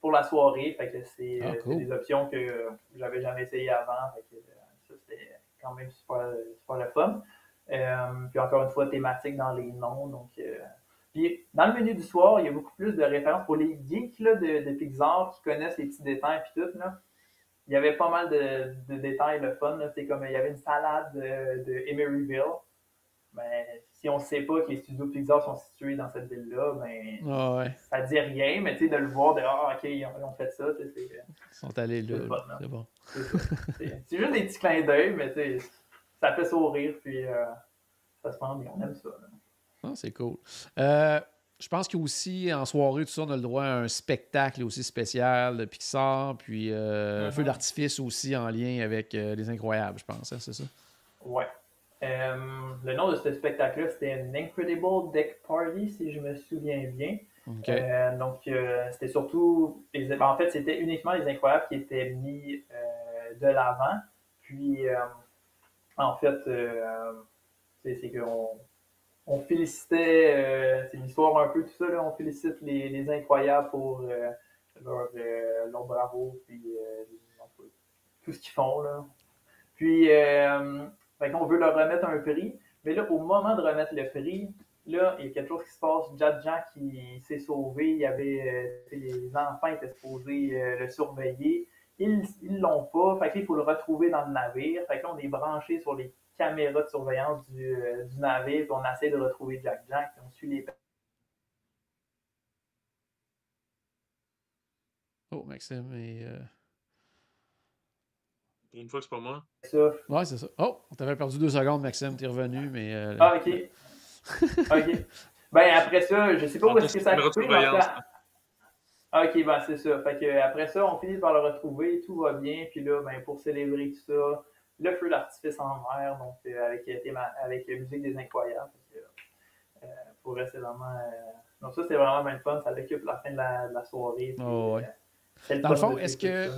pour la soirée. Fait que c'est ah, euh, des options que j'avais jamais essayé avant. Fait que, euh, ça, c'était quand même super, super le fun. Euh, puis encore une fois, thématique dans les noms. Donc, puis dans le menu du soir, il y a beaucoup plus de références pour les geeks là, de, de, Pixar qui connaissent les petits détails et tout. Là. Il y avait pas mal de, de détails le fun. C'est comme il y avait une salade de, de Emeryville. Mais si on ne sait pas que les studios Pixar sont situés dans cette ville-là, ben, ah ouais. ça dit rien, mais tu sais, de le voir, de Ah, ok, ils ont, fait ça, c'est. Ils sont allés là. C'est bon. C'est juste des petits clins d'œil, mais tu sais, ça fait sourire, puis euh, ça se prend bien, on aime ça. Ah, c'est cool. Euh, je pense qu'aussi, en soirée, tout ça, on a le droit à un spectacle aussi spécial de Pixar, puis euh, un feu d'artifice aussi en lien avec Les Incroyables, je pense, hein, c'est ça? Ouais. le nom de ce spectacle-là, c'était An Incredible Deck Party, si je me souviens bien. donc, c'était surtout. Ben, en fait, c'était uniquement les incroyables qui étaient mis de l'avant. Puis, en fait, c'est qu'on on félicitait, euh, c'est l'histoire un peu tout ça, là, on félicite les, les incroyables pour euh, leur, euh, leur, bravo, puis tout ce qu'ils font. Là. Puis, on veut leur remettre un prix, mais là, au moment de remettre le prix, là, il y a quelque chose qui se passe. Jean qui s'est sauvé, il y avait les enfants étaient supposés le surveiller. Ils ne l'ont pas, fait il faut le retrouver dans le navire. Fait que là, on est branché sur les caméra de surveillance du, euh, du navire, puis on essaie de retrouver Jack Jack, puis on suit les Oh, Maxime et. Euh... Une fois que c'est pas moi. Ça. Ouais, c'est ça. Oh, on t'avait perdu deux secondes, Maxime, t'es revenu, mais. Euh... Ah, ok. <laughs> ok. Ben, après ça, je sais pas où est-ce que ça a coupé. Ah, ok, ben, c'est ça. Fait que, après ça, on finit par le retrouver, tout va bien, puis là, ben, pour célébrer tout ça, le feu d'artifice en mer, donc euh, avec, euh, avec la musique des incroyables. Euh, pour rester vraiment. donc, ça, c'était vraiment bien fun. Ça occupe la fin de la, soirée. Oh, Dans le fond, est-ce que.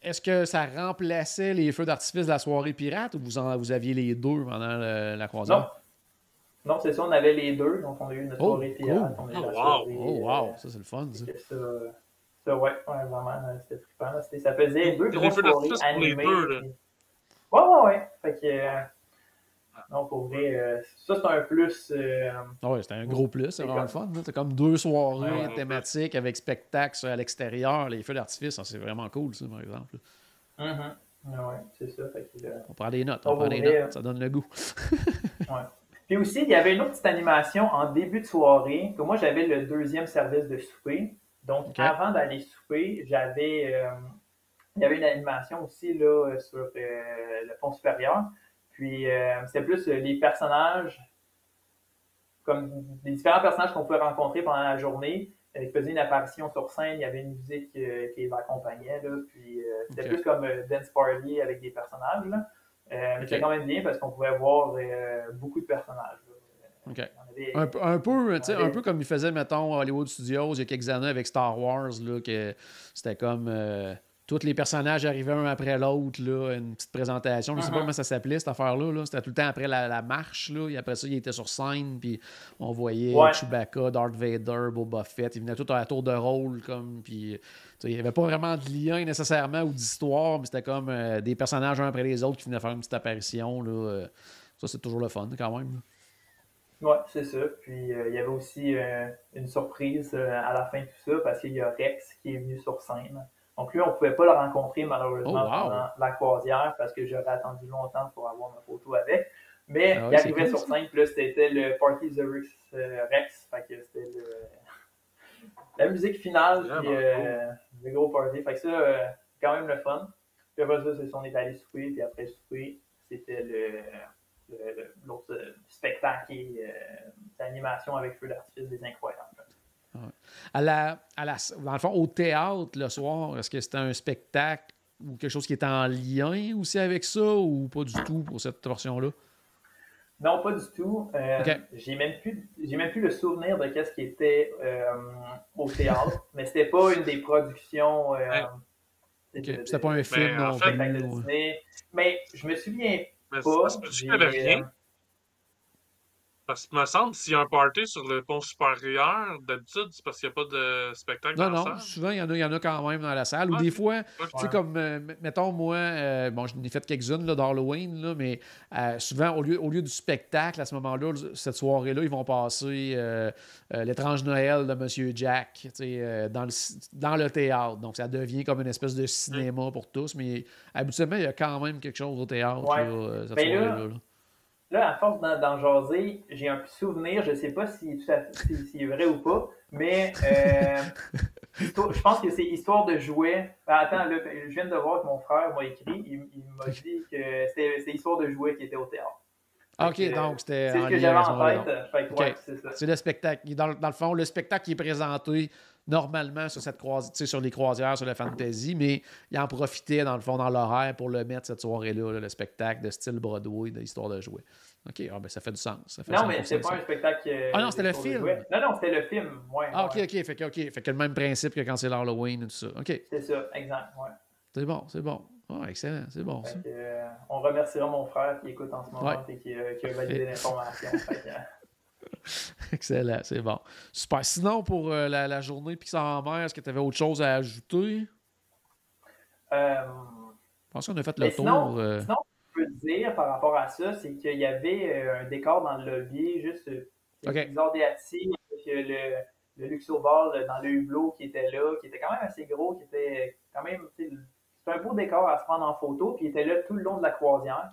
Est-ce que ça remplaçait les feux d'artifice de la soirée pirate ou vous, en, vous aviez les deux pendant la croisière? Non. Non, c'est ça, on avait les deux. Donc, on a eu notre oh, soirée pirate. On a eu oh, wow. oh, wow. Ça, c'est le fun. Ça. Ça, ouais, ouais, vraiment, c'était trippant. Ça faisait deux grosses soirées animées. Ouais, ouais, ouais. Fait que. Euh, non, pour vrai, euh, ça c'est un plus. Euh, ah ouais, c'était un gros plus, c'est vraiment le fun. C'est comme deux soirées thématiques avec spectacle à l'extérieur, les feux d'artifice, c'est vraiment cool, ça, par exemple. Mm -hmm. Ouais, c'est ça. Fait que, on prend des notes, on prend des notes, ça donne le goût. <laughs> ouais. Puis aussi, il y avait une autre petite animation en début de soirée, que moi j'avais le deuxième service de souper. Donc, avant d'aller souper, j'avais il y avait une animation aussi là, sur euh, le fond supérieur. Puis euh, c'était plus euh, les personnages, comme les différents personnages qu'on pouvait rencontrer pendant la journée, qui faisaient une apparition sur scène. Il y avait une musique qui les accompagnait. Là, puis c'était plus comme Dance Party avec des personnages. Là. Mais c'était quand même bien parce qu'on pouvait voir beaucoup de personnages. un, peu, un, peu, un peu comme il faisait, mettons, Hollywood Studios il y a quelques années avec Star Wars, là, que c'était comme tous les personnages arrivaient un après l'autre, là, une petite présentation. Je ne sais pas uh-huh. comment ça s'appelait, cette affaire-là. C'était tout le temps après la, marche. Là, et après ça, il était sur scène, puis on voyait Chewbacca, Darth Vader, Boba Fett. Ils venaient tout à tour de rôle. Comme, puis, il n'y avait pas vraiment de lien nécessairement ou d'histoire, mais c'était comme euh, des personnages un après les autres qui venaient faire une petite apparition. Là. Euh. ça, c'est toujours le fun, quand même. Oui, c'est ça. Puis euh, il y avait aussi une surprise à la fin de tout ça, parce qu'il y a Rex qui est venu sur scène. Donc lui, on ne pouvait pas le rencontrer malheureusement oh, pendant la croisière parce que j'aurais attendu longtemps pour avoir ma photo avec. Mais ah il arrivait sur scène, puis là, c'était le Party the Rex. Euh, Rex fait que c'était le... <laughs> la musique finale, puis euh, le gros party. Fait que ça, euh, quand même le fun. Puis après ça, c'est on est allé souper, puis après souper, c'était le, l'autre spectacle et l'animation avec feu d'artifice des incroyables. À la, à la, dans le fond, au théâtre le soir, est-ce que c'était un spectacle ou quelque chose qui était en lien aussi avec ça ou pas du tout pour cette portion-là? Non, pas du tout. Euh, J'ai même plus, j'ai même plus le souvenir de qu'est-ce qui était euh, au théâtre, <laughs> mais c'était pas une des productions. Euh, C'était pas un film non plus. Mais je me souviens mais pas. rien. Parce que me semble, s'il y a un party sur le pont supérieur, d'habitude, c'est parce qu'il n'y a pas de spectacle non, dans non, la salle. souvent, il y, en a, il y en a quand même dans la salle. Ou des fois, tu sais, comme, euh, mettons, moi, euh, bon, je n'ai fait quelques-unes d'Halloween, mais euh, souvent, au lieu, au lieu du spectacle, à ce moment-là, cette soirée-là, ils vont passer l'étrange Noël de Monsieur Jack, tu sais, dans, le, dans le théâtre. Donc, ça devient comme une espèce de cinéma pour tous, mais habituellement, il y a quand même quelque chose au théâtre, cette ben soirée-là. Là, à force d'en jaser, j'ai un souvenir, je ne sais pas si, c'est vrai ou pas, mais euh, <laughs> je pense que c'est histoire de jouer. Ben, attends, là, je viens de voir que mon frère m'a écrit, il, m'a dit que c'était histoire de jouer qui était au théâtre. OK, donc c'était. C'est ce que j'avais en tête. c'est le spectacle. Dans, dans, le fond, le spectacle qui est présenté normalement sur cette sur les croisières, sur la fantasy, mais il en profitait dans le fond dans l'horaire pour le mettre cette soirée-là, le spectacle de style Broadway, d'histoire de jouer. OK, ah, ben, ça fait du sens. non, mais c'est pas un spectacle. ah non, c'était le film. Non, non, c'était le film. Ouais, ah, OK, OK. Fait que, OK. Fait que le même principe que quand c'est l'Halloween et tout ça. OK. C'est ça, exact. Ouais. C'est bon, c'est bon. Ah, excellent, c'est bon. ça. Euh, on remerciera mon frère qui écoute en ce moment et qui, euh, qui, a validé l'information. <laughs> excellent, c'est bon. Super. Sinon, pour euh, la, la, journée Pixar en mer, est-ce que tu avais autre chose à ajouter? Je pense qu'on a fait le tour. Sinon, peux dire par rapport à ça, c'est qu'il y avait euh, un décor dans le lobby, juste euh, okay. bizarre le, le Luxoval dans le hublot qui était là, qui était quand même assez gros, qui était quand même. C'est un beau décor à se prendre en photo, puis il était là tout le long de la croisière.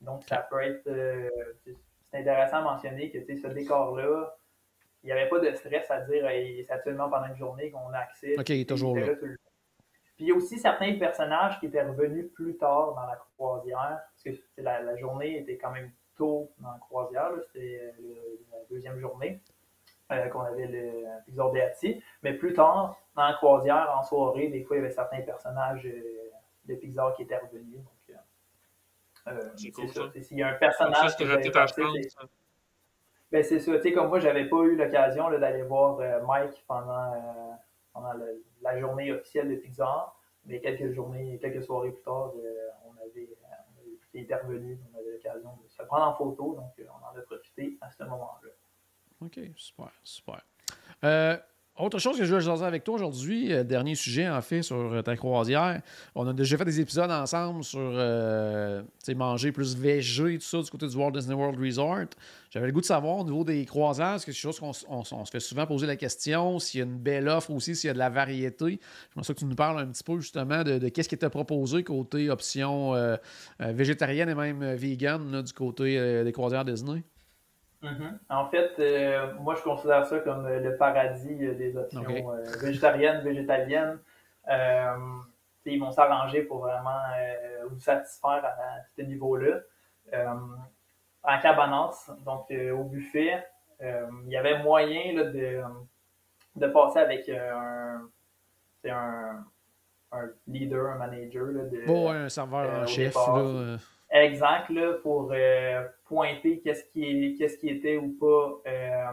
Donc, ça peut être. Euh, c'est intéressant à mentionner que ce décor-là, il n'y avait pas de stress à dire c'est actuellement pendant une journée qu'on a accès. OK, il est toujours là. Puis il y a aussi certains personnages qui étaient revenus plus tard dans la croisière, parce que la, la journée était quand même tôt dans la croisière, c'était la deuxième journée euh, qu'on avait l'épisode Pixar Mais plus tard, dans la croisière, en soirée, des fois, il y avait certains personnages euh, de Pixar qui étaient revenus. Donc, euh, euh c'est cool, ça. S'il y a un personnage qui ben, c'est ça. Tu sais, comme moi, j'avais pas eu l'occasion d'aller voir Mike pendant pendant la journée officielle de Pixar. Mais quelques journées, quelques soirées plus tard, on avait, était revenu, on avait l'occasion de se prendre en photo, donc on en a profité à ce moment-là. OK, super, super. Euh, autre chose que je veux jaser avec toi aujourd'hui, euh, dernier sujet en fait sur euh, ta croisière. On a déjà fait des épisodes ensemble sur manger plus végé, tout ça, du côté du Walt Disney World Resort. J'avais le goût de savoir au niveau des croisières, est-ce que c'est quelque chose qu'on se fait souvent poser la question, s'il y a une belle offre aussi, s'il y a de la variété? Je pense que tu nous parles un petit peu justement de, qu'est-ce qui était proposé côté option végétarienne et même vegan du côté des croisières Disney. Mm-hmm. En fait, euh, moi, je considère ça comme euh, le paradis euh, des options végétariennes, végétaliennes. ils vont s'arranger pour vraiment vous satisfaire à, ce niveau-là. en cabanas, donc au buffet, il y avait moyen de, de passer avec un, un, un leader, un manager. de, bon, un serveur en chef. Là, exact là, pour euh, pointer qu'est-ce qui, qu'est-ce qui était ou pas euh,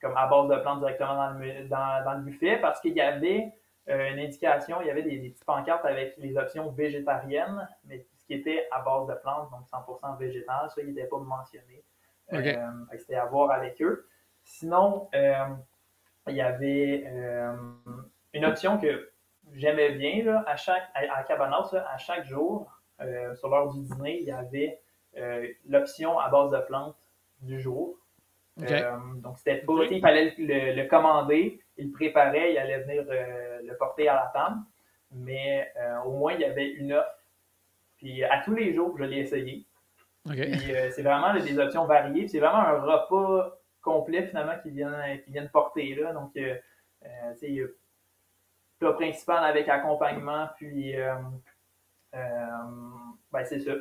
comme à base de plantes directement dans le, dans, le buffet parce qu'il y avait euh, une indication, il y avait des, petites pancartes avec les options végétariennes, mais ce qui était à base de plantes, donc 100% végétal, ça, il n'était pas mentionné. c'était à voir avec eux. Sinon, il y avait une option que j'aimais bien là, à chaque à, Cabanas, à chaque jour. Euh, sur l'heure du dîner, il y avait euh, l'option à base de plantes du jour. Euh, donc, c'était pas. Il fallait le, commander, il le préparait, il allait venir le porter à la table. Mais au moins, il y avait une offre. Puis à tous les jours, je l'ai essayé. c'est vraiment des options variées. C'est vraiment un repas complet finalement qui viennent, qui viennent porter. Là. Donc, euh, sais, plat principal avec accompagnement, puis euh, ben c'est ça.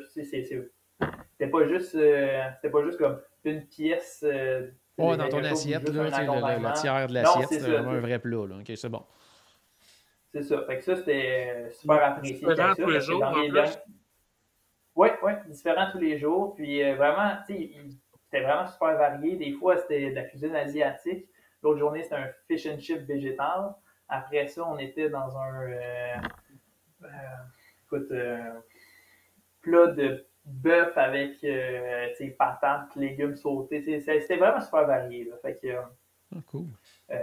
C'était pas juste euh, c'était pas juste comme une pièce. Euh, dans ton assiette, là, le, le, tiers de l'assiette, c'est vraiment un vrai plat. Là. OK, c'est bon. C'est ça. Fait que ça, c'était super apprécié. Différent tous les jours. Oui, oui, différent tous les jours. Puis vraiment, tu sais, c'était vraiment super varié. Des fois, c'était de la cuisine asiatique. L'autre journée, c'était un fish and chip végétal. Après ça, on était dans un écoute, euh, plat de bœuf avec euh, patates, légumes sautés. C'était vraiment super varié. Là. Fait que, ah, cool. Euh,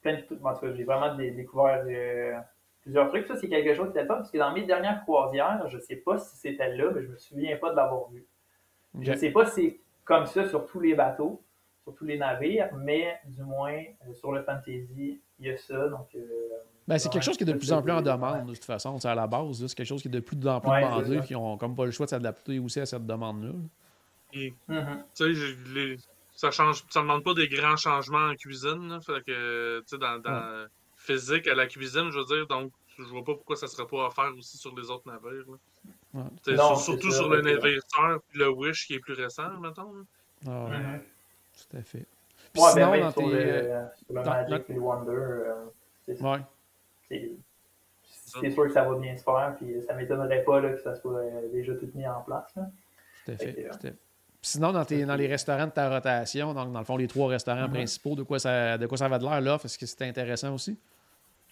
plein de, j'ai vraiment découvert euh, plusieurs trucs. Ça, c'est quelque chose qui était pas parce que dans mes dernières croisières, je sais pas si c'était là, mais je me souviens pas de l'avoir vu. Je sais pas si c'est comme ça sur tous les bateaux, sur tous les navires, mais du moins sur le Fantasy, il y a ça. Donc, ben, c'est quelque chose qui est de plus en plus en demande, de toute façon. À la base, c'est quelque chose qui est de plus en plus demandé, qui n'ont comme pas le choix de s'adapter aussi à cette demande-là. Mm-hmm. ça change, ça demande pas des grands changements en cuisine. fait que, dans, dans physique à la cuisine, je veux dire, donc je vois pas pourquoi ça serait pas offert aussi sur les autres navires. Non, surtout sur le navire et le Wish qui est plus récent, mettons. Ah, mm-hmm. Tout à fait. Puis ouais, sinon, ben, dans tes... le, Magic et le Wonder, euh, c'est ouais. C'est sûr que ça va bien se faire, puis ça m'étonnerait pas là, que ça soit euh, déjà tout mis en place. Là. Tout à fait. Sinon, dans, tes, dans les restaurants de ta rotation, donc dans le fond, les trois restaurants mm-hmm. principaux, de quoi ça, de quoi ça va de l'air là? Est-ce que c'était intéressant aussi?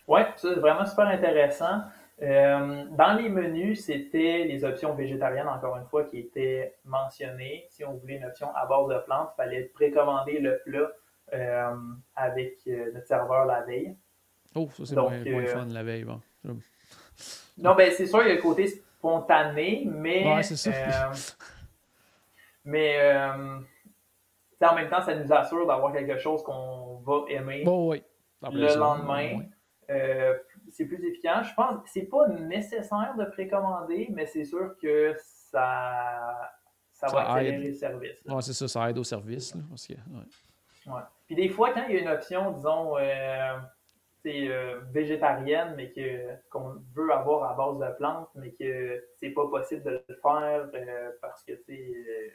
Oui, ça c'est vraiment super intéressant. Euh, dans les menus, c'était les options végétariennes, encore une fois, qui étaient mentionnées. Si on voulait une option à base de plantes, il fallait précommander le plat euh, avec euh, notre serveur la veille. Oh, ça c'est moins, moins fun la veille. Bon. Non, ben c'est sûr, il y a le côté spontané, mais. Ouais, c'est ça. mais en même temps, ça nous assure d'avoir quelque chose qu'on va aimer bon, oui. le lendemain. Euh, c'est plus efficace. Je pense que c'est pas nécessaire de précommander, mais c'est sûr que ça, ça, va accélérer le service. Oui, c'est ça, ça aide au service. Là, parce que, ouais. Puis des fois, quand il y a une option, disons, euh, euh, végétarienne, mais qu'on veut avoir à base de plantes, mais que c'est pas possible de le faire euh, parce que, tu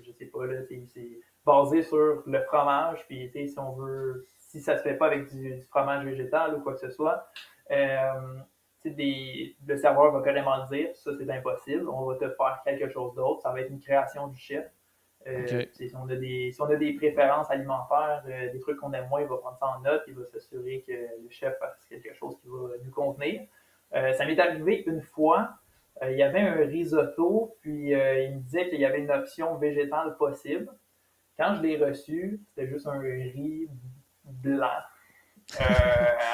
je sais pas, là, c'est basé sur le fromage, puis si on veut si ça se fait pas avec du, fromage végétal ou quoi que ce soit, euh, des, le serveur va carrément dire ça c'est impossible, on va te faire quelque chose d'autre, ça va être une création du chef. Euh, si, on a des, si on a des préférences alimentaires, euh, des trucs qu'on aime moins, il va prendre ça en note, il va s'assurer que le chef fasse quelque chose qui va nous convenir. ça m'est arrivé une fois, il y avait un risotto, puis il me disait qu'il y avait une option végétale possible. Quand je l'ai reçu, c'était juste un riz blanc. Euh,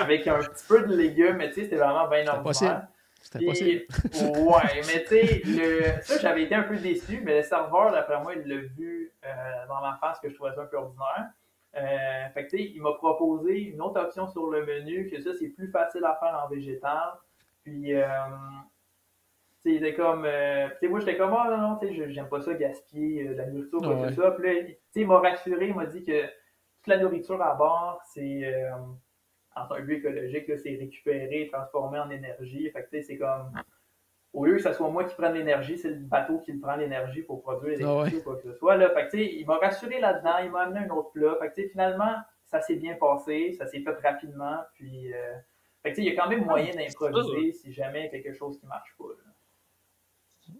avec un petit peu de légumes, mais tu sais, c'était vraiment bien normal. C'était possible. <laughs> ouais, mais tu sais, ça, j'avais été un peu déçu, mais le serveur, d'après moi, il l'a vu euh, dans ma face que je trouvais ça un peu ordinaire. Euh, fait que tu sais, il m'a proposé une autre option sur le menu, que ça, c'est plus facile à faire en végétal. Puis, euh, tu sais, il était comme, tu sais, moi, j'étais comme, ah non, non, tu sais, j'aime pas ça gaspiller de la nourriture, quoi que ce soit. Puis là, tu sais, il m'a rassuré, il m'a dit que la nourriture à bord, c'est euh, en tant que but écologique, c'est récupéré, transformé en énergie. Fait que c'est comme au lieu que ce soit moi qui prenne l'énergie, c'est le bateau qui prend l'énergie pour produire l'énergie ah ou quoi que ce soit. Là. Fait que, il m'a rassuré là-dedans, il m'a amené un autre plat. Fait que, finalement, ça s'est bien passé, ça s'est fait rapidement. Puis, euh, fait que, il y a quand même moyen d'improviser si jamais il y a quelque chose qui ne marche pas.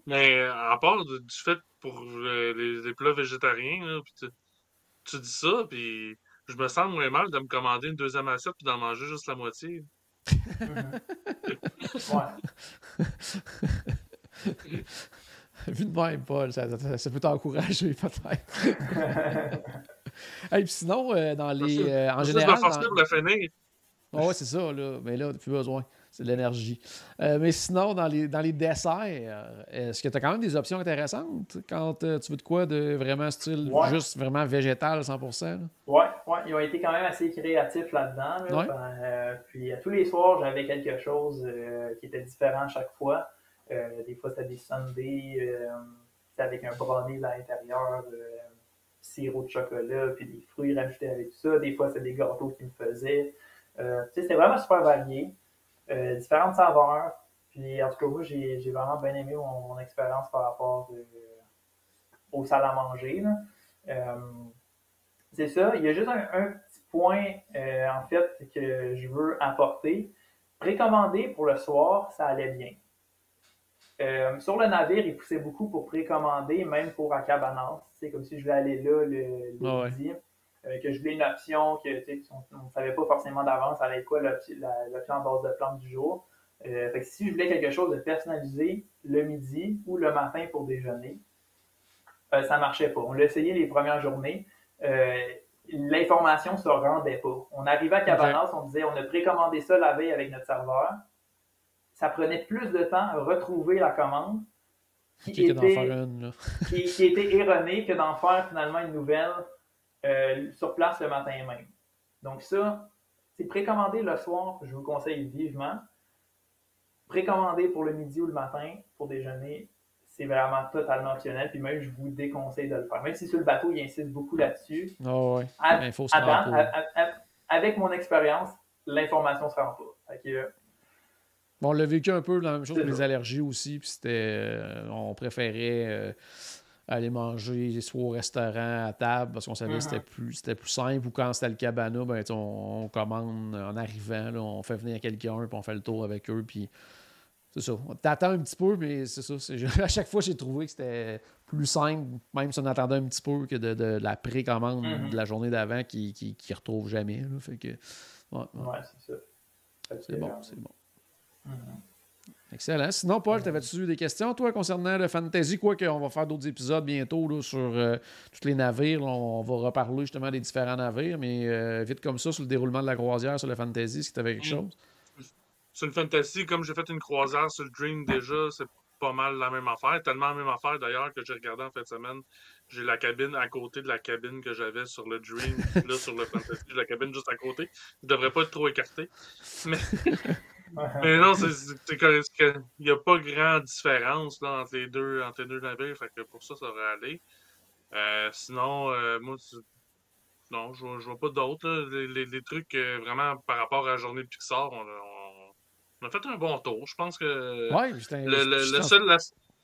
Mais à part du fait pour euh, les, plats végétariens, là, tu dis ça, puis je me sens moins mal de me commander une deuxième assiette puis d'en manger juste la moitié. ouais. <laughs> Vu de même, Paul, ça, ça, peut t'encourager peut-être. Et puis sinon, euh, dans les. Euh, en général. Dans... Pour le finir. Oh, ouais, c'est ça, là. Mais là, plus besoin. C'est de l'énergie. Euh, mais sinon, dans les, dans les desserts, est-ce que tu as quand même des options intéressantes quand euh, tu veux de quoi de vraiment style juste vraiment végétal 100%? Oui, ouais, ils ont été quand même assez créatifs là-dedans. Ben, euh, puis à tous les soirs, j'avais quelque chose qui était différent chaque fois. des fois, c'était des sundaes avec un brownie à l'intérieur, sirop de chocolat, puis des fruits rajoutés avec tout ça. Des fois, c'était des gâteaux qu'ils me faisaient. c'était vraiment super varié. Euh, différentes saveurs. Puis en tout cas, moi, j'ai vraiment bien aimé mon, expérience par rapport euh, au salle à manger. Euh, c'est ça. Il y a juste un, petit point, en fait, que je veux apporter. Précommander pour le soir, ça allait bien. sur le navire, il poussait beaucoup pour précommander, même pour à Cabanas. C'est comme si je voulais aller là le, ah midi. Euh, que je voulais une option que on ne savait pas forcément d'avance être quoi l'option en base de plantes du jour. Euh, fait que si je voulais quelque chose de personnalisé le midi ou le matin pour déjeuner, euh, ça ne marchait pas. On l'a essayé les premières journées. L'information ne se rendait pas. On arrivait à Cabanas, on disait on a précommandé ça la veille avec notre serveur. Ça prenait plus de temps à retrouver la commande qui, était, qui, qui était erronée que d'en faire finalement une nouvelle euh, sur place le matin même. Donc ça, c'est précommandé le soir, je vous conseille vivement. Précommander pour le midi ou le matin pour déjeuner, c'est vraiment totalement optionnel. Puis même, je vous déconseille de le faire. Même si sur le bateau, il insiste beaucoup là-dessus. Oh ouais. Ben, faut avec mon expérience, l'information ne se rend pas. on l'a vécu un peu la même chose que les allergies aussi. Puis c'était. on préférait aller manger soit au restaurant, à table, parce qu'on savait que c'était uh-huh. plus, c'était plus simple. Ou quand c'était le cabana, ben, on, commande en arrivant, on fait venir quelqu'un, puis on fait le tour avec eux. Puis c'est ça. On t'attend un petit peu, mais c'est ça. <laughs> à chaque fois, j'ai trouvé que c'était plus simple, même si on attendait un petit peu, que de, la précommande mm-hmm. de la journée d'avant qui ne retrouve jamais. Fait que, ouais, c'est ça. C'est bon, c'est bon. Mm-hmm. Excellent. Sinon, Paul, t'avais-tu des questions, toi, concernant le fantasy? Quoi qu'on va faire d'autres épisodes bientôt là, sur euh, tous les navires. on va reparler justement des différents navires, mais euh, vite comme ça, sur le déroulement de la croisière, sur le fantasy, si tu avais quelque mm. chose? Sur le fantasy, comme j'ai fait une croisière sur le Dream déjà, c'est pas mal la même affaire. Tellement la même affaire d'ailleurs que j'ai regardé en fin de semaine. J'ai la cabine à côté de la cabine que j'avais sur le Dream. là, sur le <laughs> Fantasy, j'ai la cabine juste à côté. Je devrais pas être trop écarté. Mais, <laughs> Mais non, c'est qu'il n'y a pas grande différence là, entre, les deux, entre les deux navires. Fait que pour ça, ça aurait allé. Euh, sinon, euh, moi, non, je vois, vois pas d'autres. Les, les, trucs euh, vraiment par rapport à la journée de Pixar, on, on a fait un bon tour. Je pense que le,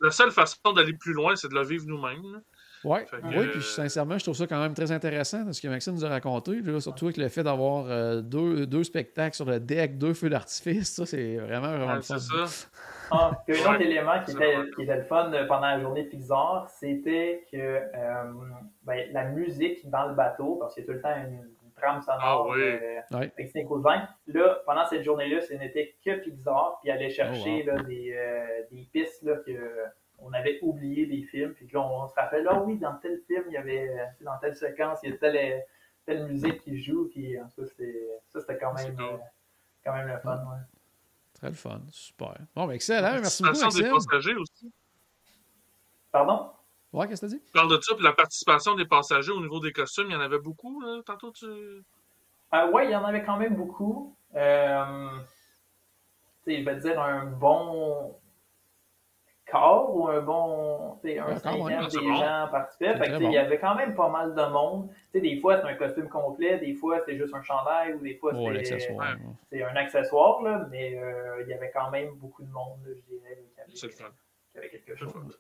la, seule façon d'aller plus loin, c'est de le vivre nous-mêmes. Ouais. Oui, puis euh, sincèrement, je trouve ça quand même très intéressant ce que Maxime nous a raconté. surtout avec le fait d'avoir euh, deux, deux, spectacles sur le deck, deux feux d'artifice, ça, c'est vraiment, vraiment le fun. C'est ça. Ah, il y a un autre élément qui était, qui était, le fun pendant la journée Pixar, c'était que euh, ben, la musique dans le bateau, parce qu'il y a tout le temps une trame sonore ah, avec Snake Là, pendant cette journée-là, ce n'était que Pixar, puis aller chercher oh, là, des, euh, des, pistes là, que on avait oublié des films, puis là, on, se rappelle, ah oui, dans tel film, il y avait, euh, dans telle séquence, il y a telle, telle musique qui joue, puis en tout cas, ça, c'était quand même, euh, quand même le fun. Ouais. Très le fun, super. Bon, ben excellent, merci beaucoup. Maxime. des passagers aussi. Pardon? Ouais, qu'est-ce que tu dit? Tu parles de ça, puis la participation des passagers au niveau des costumes, il y en avait beaucoup, là, tantôt tu. Euh, oui, il y en avait quand même beaucoup. Euh, je vais dire un bon corps ou un bon. Un cinquième des gens participaient. Fait il y avait quand même pas mal de monde. sais, des fois, c'est un costume complet, des fois, c'est juste un chandail, ou des fois, oh, c'est un accessoire, là, mais euh, il y avait quand même beaucoup de monde, là, je dirais, qui avait, qui avait quelque chose.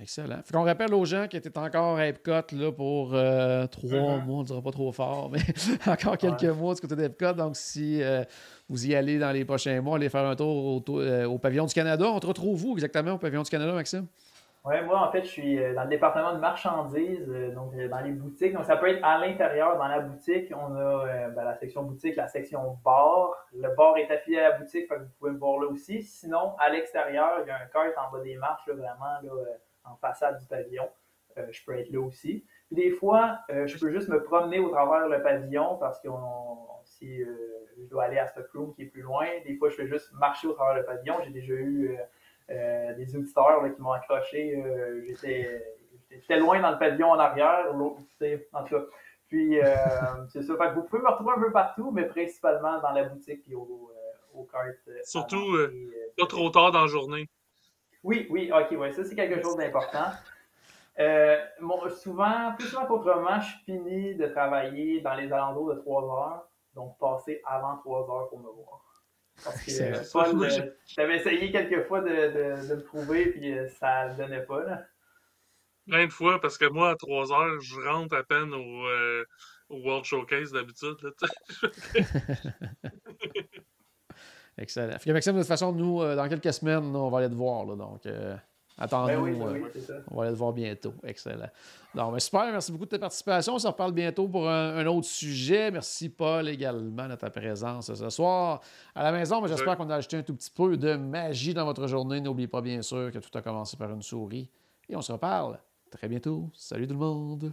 Excellent. Fait qu'on rappelle aux gens qui étaient encore à Epcot là, pour euh, trois mois, on ne dira pas trop fort, mais <laughs> encore quelques mois du côté d'Epcot. Donc, si euh, vous y allez dans les prochains mois, allez faire un tour euh, au, Pavillon du Canada. On te retrouve où exactement au Pavillon du Canada, Maxime? Oui, moi, en fait, je suis dans le département de marchandises, donc dans les boutiques. Donc, ça peut être à l'intérieur, dans la boutique. On a ben, la section boutique, la section bar. Le bar est affilié à la boutique, vous pouvez me voir là aussi. Sinon, à l'extérieur, il y a un cart en bas des marches, vraiment, là, en façade du pavillon. Euh, je peux être là aussi. des fois, euh, je peux juste me promener au travers le pavillon parce que si euh, je dois aller à Stockholm qui est plus loin, des fois, je fais juste marcher au travers le pavillon. J'ai déjà eu des auditeurs qui m'ont accroché. J'étais loin dans le pavillon en arrière, en tout cas. Puis, <laughs> c'est ça. vous pouvez me retrouver un peu partout, mais principalement dans la boutique et au, au kart. Surtout, pas trop tard dans la journée. Oui, oui, ok, ouais, ça c'est quelque chose d'important. Euh, souvent, plus souvent qu'autrement, je finis de travailler dans les alentours de 3 heures, donc passer avant 3 heures pour me voir. Parce que euh, <laughs> j'avais essayé quelques fois de, de, de, me trouver, puis euh, ça ne donnait pas. Là. Plein de fois, parce que moi, à 3 heures, je rentre à peine au, euh, au World Showcase d'habitude. <laughs> <laughs> Excellent. Fait Maxime, de toute façon, nous, euh, dans quelques semaines, on va aller te voir. Là, donc, euh, attendez-nous. Ben euh, on va aller te voir bientôt. Excellent. Non, mais super. Merci beaucoup de ta participation. On se reparle bientôt pour un, autre sujet. Merci, Paul, également, de ta présence ce soir à la maison. Mais j'espère qu'on a ajouté un tout petit peu de magie dans votre journée. N'oubliez pas, bien sûr, que tout a commencé par une souris. Et on se reparle très bientôt. Salut tout le monde.